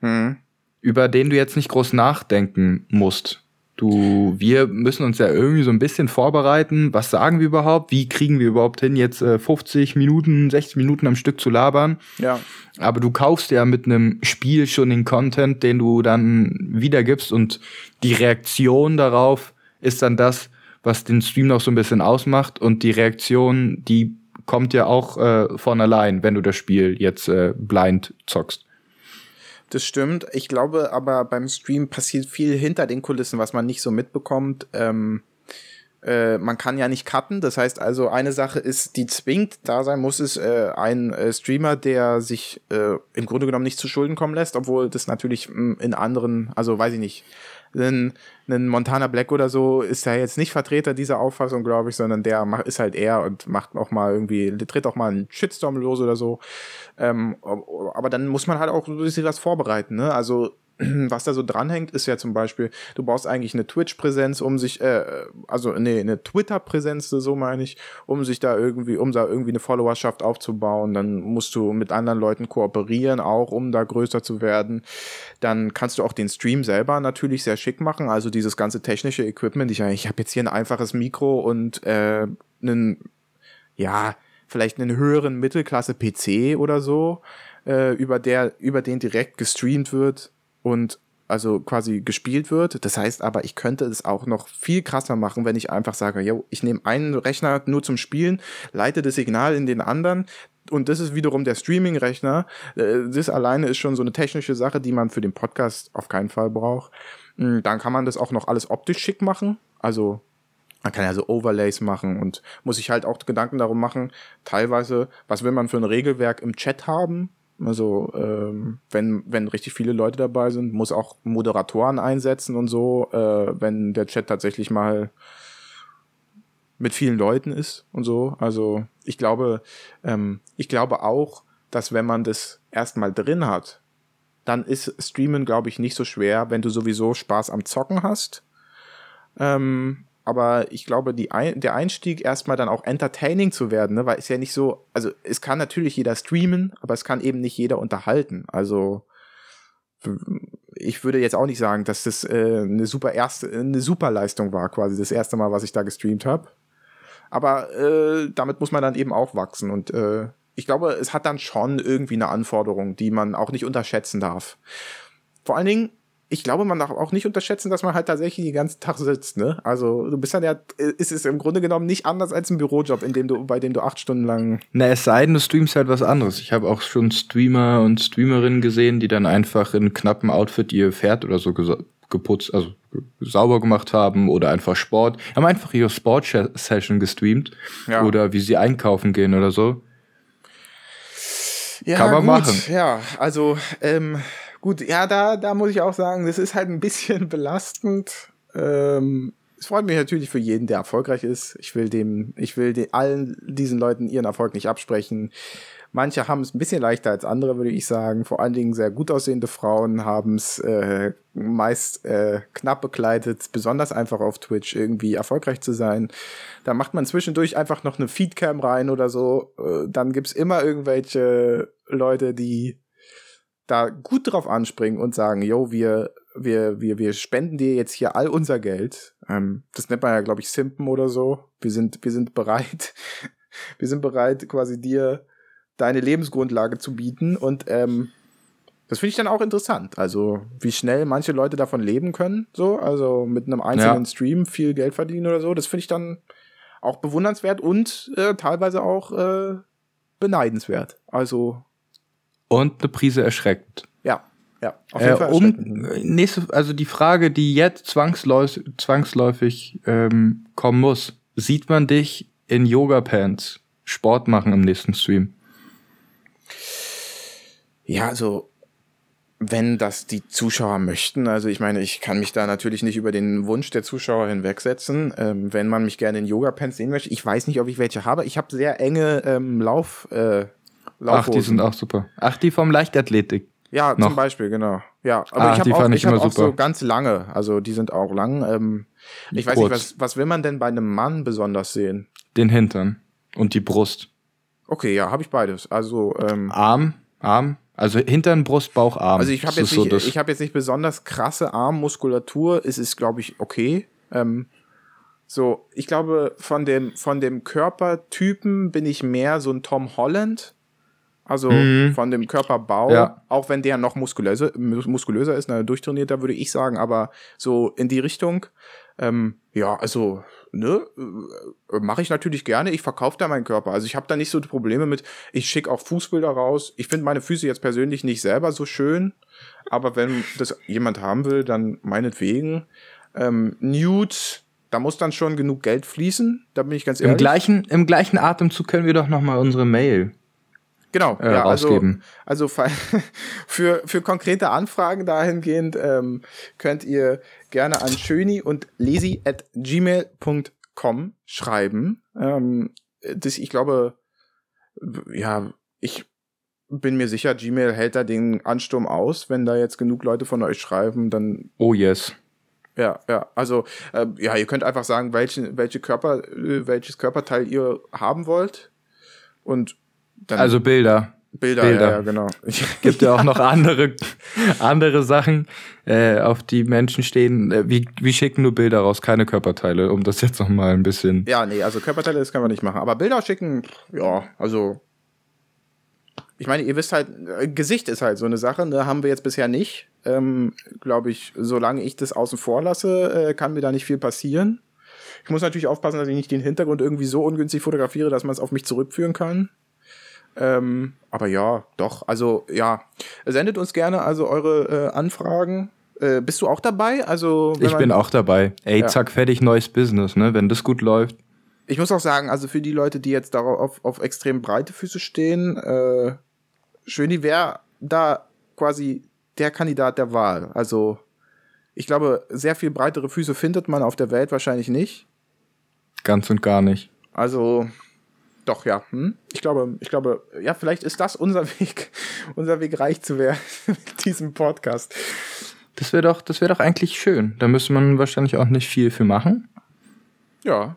hm. über den du jetzt nicht groß nachdenken musst. Du, wir müssen uns ja irgendwie so ein bisschen vorbereiten. Was sagen wir überhaupt? Wie kriegen wir überhaupt hin, jetzt äh, 50 Minuten, 60 Minuten am Stück zu labern? ja, Aber du kaufst ja mit einem Spiel schon den Content, den du dann wiedergibst und die Reaktion darauf ist dann das, was den Stream noch so ein bisschen ausmacht und die Reaktion, die kommt ja auch äh, von allein, wenn du das Spiel jetzt äh, blind zockst. Das stimmt. Ich glaube aber beim Stream passiert viel hinter den Kulissen, was man nicht so mitbekommt. Ähm, äh, man kann ja nicht cutten. Das heißt also, eine Sache ist, die zwingt da sein muss, ist äh, ein äh, Streamer, der sich äh, im Grunde genommen nicht zu Schulden kommen lässt, obwohl das natürlich mh, in anderen, also weiß ich nicht, ein, ein Montana Black oder so ist ja jetzt nicht Vertreter dieser Auffassung, glaube ich, sondern der ist halt er und macht auch mal irgendwie, tritt auch mal einen Shitstorm los oder so. Ähm, aber dann muss man halt auch ein bisschen was vorbereiten, ne? Also *clears throat* was da so dranhängt, ist ja zum Beispiel, du brauchst eigentlich eine Twitch-Präsenz, um sich, äh, also nee, eine Twitter-Präsenz, so meine ich, um sich da irgendwie, um da irgendwie eine Followerschaft aufzubauen. Dann musst du mit anderen Leuten kooperieren, auch um da größer zu werden. Dann kannst du auch den Stream selber natürlich sehr schick machen. Also dieses ganze technische Equipment. Ich, ich habe jetzt hier ein einfaches Mikro und äh, einen, ja, vielleicht einen höheren Mittelklasse-PC oder so, äh, über der, über den direkt gestreamt wird und also quasi gespielt wird. Das heißt aber, ich könnte es auch noch viel krasser machen, wenn ich einfach sage, yo, ich nehme einen Rechner nur zum Spielen, leite das Signal in den anderen und das ist wiederum der Streaming-Rechner. Äh, das alleine ist schon so eine technische Sache, die man für den Podcast auf keinen Fall braucht. Hm, dann kann man das auch noch alles optisch schick machen. Also man kann ja so Overlays machen und muss sich halt auch Gedanken darum machen, teilweise, was will man für ein Regelwerk im Chat haben? Also ähm, wenn, wenn richtig viele Leute dabei sind, muss auch Moderatoren einsetzen und so, äh, wenn der Chat tatsächlich mal mit vielen Leuten ist und so. Also ich glaube, ähm, ich glaube auch, dass wenn man das erstmal drin hat, dann ist Streamen, glaube ich, nicht so schwer, wenn du sowieso Spaß am Zocken hast. Ähm, aber ich glaube, Ein der Einstieg erstmal dann auch entertaining zu werden, ne, weil es ja nicht so, also es kann natürlich jeder streamen, aber es kann eben nicht jeder unterhalten. Also ich würde jetzt auch nicht sagen, dass das äh, eine super erste, eine super Leistung war, quasi das erste Mal, was ich da gestreamt habe. Aber äh, damit muss man dann eben auch wachsen und äh, ich glaube, es hat dann schon irgendwie eine Anforderung, die man auch nicht unterschätzen darf. Vor allen Dingen, ich glaube, man darf auch nicht unterschätzen, dass man halt tatsächlich den ganzen Tag sitzt, ne? Also du bist dann ja, ist es im Grunde genommen nicht anders als ein Bürojob, in dem du, bei dem du acht Stunden lang. Na, es sei denn, du streamst halt was anderes. Ich habe auch schon Streamer und Streamerinnen gesehen, die dann einfach in knappem Outfit ihr Pferd oder so geputzt, also sauber gemacht haben oder einfach Sport, haben einfach ihre Sport-Session gestreamt ja. oder wie sie einkaufen gehen oder so. Ja, Kann man gut. machen. Ja, also ähm, Gut, ja, da, da muss ich auch sagen, das ist halt ein bisschen *laughs* belastend. Ähm, es freut mich natürlich für jeden, der erfolgreich ist. Ich will dem, ich will den, allen diesen Leuten ihren Erfolg nicht absprechen. Manche haben es ein bisschen leichter als andere, würde ich sagen. Vor allen Dingen sehr gut aussehende Frauen haben es äh, meist äh, knapp bekleidet, besonders einfach auf Twitch irgendwie erfolgreich zu sein. Da macht man zwischendurch einfach noch eine Feedcam rein oder so. Äh, dann gibt's immer irgendwelche Leute, die da gut drauf anspringen und sagen, yo, wir, wir, wir, wir spenden dir jetzt hier all unser Geld. Ähm, das nennt man ja, glaube ich, Simpen oder so. Wir sind, wir sind bereit, *laughs* wir sind bereit, quasi dir deine Lebensgrundlage zu bieten. Und ähm, das finde ich dann auch interessant. Also, wie schnell manche Leute davon leben können, so, also mit einem einzelnen ja. Stream viel Geld verdienen oder so. Das finde ich dann auch bewundernswert und äh, teilweise auch äh, beneidenswert. Also und eine Prise erschreckend. Ja, ja. Auf jeden äh, Fall um, nächste, also die Frage, die jetzt zwangsläufig, zwangsläufig ähm, kommen muss: Sieht man dich in Yoga Pants Sport machen im nächsten Stream? Ja, also wenn das die Zuschauer möchten. Also ich meine, ich kann mich da natürlich nicht über den Wunsch der Zuschauer hinwegsetzen. Ähm, wenn man mich gerne in Yoga-Pants sehen möchte, ich weiß nicht, ob ich welche habe. Ich habe sehr enge ähm, Lauf, äh, Ach, die sind auch super. Ach, die vom Leichtathletik. Ja, noch. zum Beispiel, genau. Ja, aber ah, ich habe auch, ich hab auch so ganz lange, also die sind auch lang. Ähm, ich weiß nicht, was, was will man denn bei einem Mann besonders sehen? Den Hintern und die Brust. Okay, ja, habe ich beides. Also ähm, Arm, Arm, also Hintern, Brust, Bauch, Arm. Also ich habe jetzt, so nicht, ich hab jetzt nicht besonders krasse Armmuskulatur. Es ist, glaube ich, okay. Ähm, so, ich glaube, von dem, von dem Körpertypen bin ich mehr so ein Tom Holland. Also mhm. von dem Körperbau, ja. auch wenn der noch muskulöser, muskulöser ist, na, durchtrainierter würde ich sagen, aber so in die Richtung, ähm, ja, also ne, äh, mache ich natürlich gerne. Ich verkaufe da meinen Körper. Also ich habe da nicht so Probleme mit. Ich schicke auch Fußbilder raus. Ich finde meine Füße jetzt persönlich nicht selber so schön, aber wenn das jemand haben will, dann meinetwegen. Ähm, Nude, da muss dann schon genug Geld fließen. Da bin ich ganz ehrlich. Im gleichen, im gleichen Atemzug können wir doch noch mal unsere Mail Genau, äh, ja, rausgeben. Also, *laughs* also für, für konkrete Anfragen dahingehend ähm, könnt ihr gerne an schöni und lesi at gmail.com schreiben. Ähm, das, ich glaube, ja, ich bin mir sicher, Gmail hält da den Ansturm aus, wenn da jetzt genug Leute von euch schreiben, dann. Oh yes. Ja, ja. Also, äh, ja, ihr könnt einfach sagen, welchen, welche Körper, äh, welches Körperteil ihr haben wollt. Und dann also Bilder. Bilder, Bilder. Ja, ja, genau. *laughs* Gibt ja auch noch andere, andere Sachen, äh, auf die Menschen stehen. Äh, wie, wie schicken nur Bilder raus, keine Körperteile, um das jetzt noch mal ein bisschen. Ja, nee, also Körperteile, das kann man nicht machen. Aber Bilder schicken, ja, also. Ich meine, ihr wisst halt, äh, Gesicht ist halt so eine Sache, ne, haben wir jetzt bisher nicht. Ähm, Glaube ich, solange ich das außen vor lasse, äh, kann mir da nicht viel passieren. Ich muss natürlich aufpassen, dass ich nicht den Hintergrund irgendwie so ungünstig fotografiere, dass man es auf mich zurückführen kann. Ähm, aber ja, doch. Also ja, sendet uns gerne also eure äh, Anfragen. Äh, bist du auch dabei? Also ich bin auch dabei. Ey, ja. zack, fertig, neues Business, ne? Wenn das gut läuft. Ich muss auch sagen, also für die Leute, die jetzt darauf auf, auf extrem breite Füße stehen, äh, Schöni wäre da quasi der Kandidat der Wahl. Also ich glaube, sehr viel breitere Füße findet man auf der Welt wahrscheinlich nicht. Ganz und gar nicht. Also doch, ja. Hm? Ich glaube, ich glaube, ja, vielleicht ist das unser *laughs* Weg, unser Weg reich zu werden *laughs* mit diesem Podcast. Das wäre doch, das wäre doch eigentlich schön. Da müsste man wahrscheinlich auch nicht viel für machen. Ja.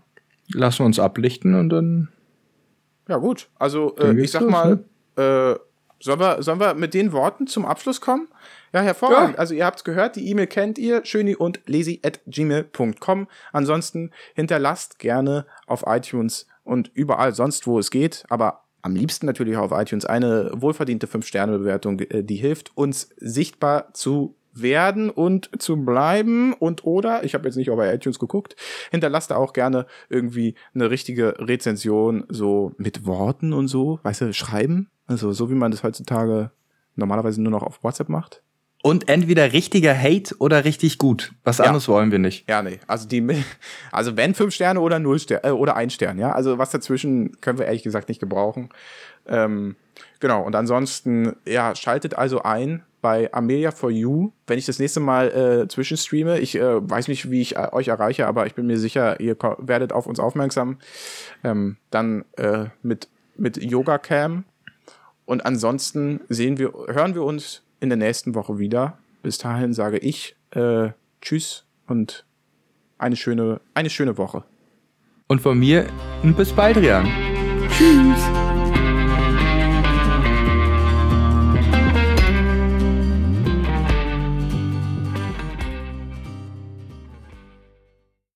Lassen wir uns ablichten und dann. Ja, gut. Also, äh, ich sag los, mal, ne? äh, sollen wir, sollen wir mit den Worten zum Abschluss kommen? Ja, hervorragend. Ja. Also ihr habt's gehört, die E-Mail kennt ihr, schöni und lesi at gmail.com. Ansonsten hinterlasst gerne auf iTunes und überall sonst, wo es geht, aber am liebsten natürlich auch auf iTunes eine wohlverdiente 5-Sterne-Bewertung, äh, die hilft uns sichtbar zu werden und zu bleiben. Und oder, ich habe jetzt nicht auf iTunes geguckt, hinterlasst da auch gerne irgendwie eine richtige Rezension so mit Worten und so, weißt du, schreiben, also so wie man das heutzutage normalerweise nur noch auf WhatsApp macht. Und entweder richtiger Hate oder richtig gut. Was ja. anderes wollen wir nicht. Ja, nee. Also die, *laughs* also wenn fünf Sterne oder null Sterne äh, oder ein Stern, ja. Also was dazwischen können wir ehrlich gesagt nicht gebrauchen. Ähm, genau. Und ansonsten, ja, schaltet also ein bei Amelia for You, wenn ich das nächste Mal äh, zwischenstreame. Ich äh, weiß nicht, wie ich äh, euch erreiche, aber ich bin mir sicher, ihr werdet auf uns aufmerksam. Ähm, dann äh, mit mit Yoga Cam. Und ansonsten sehen wir, hören wir uns in der nächsten Woche wieder. Bis dahin sage ich äh, Tschüss und eine schöne, eine schöne Woche. Und von mir bis bald, Rian. Tschüss.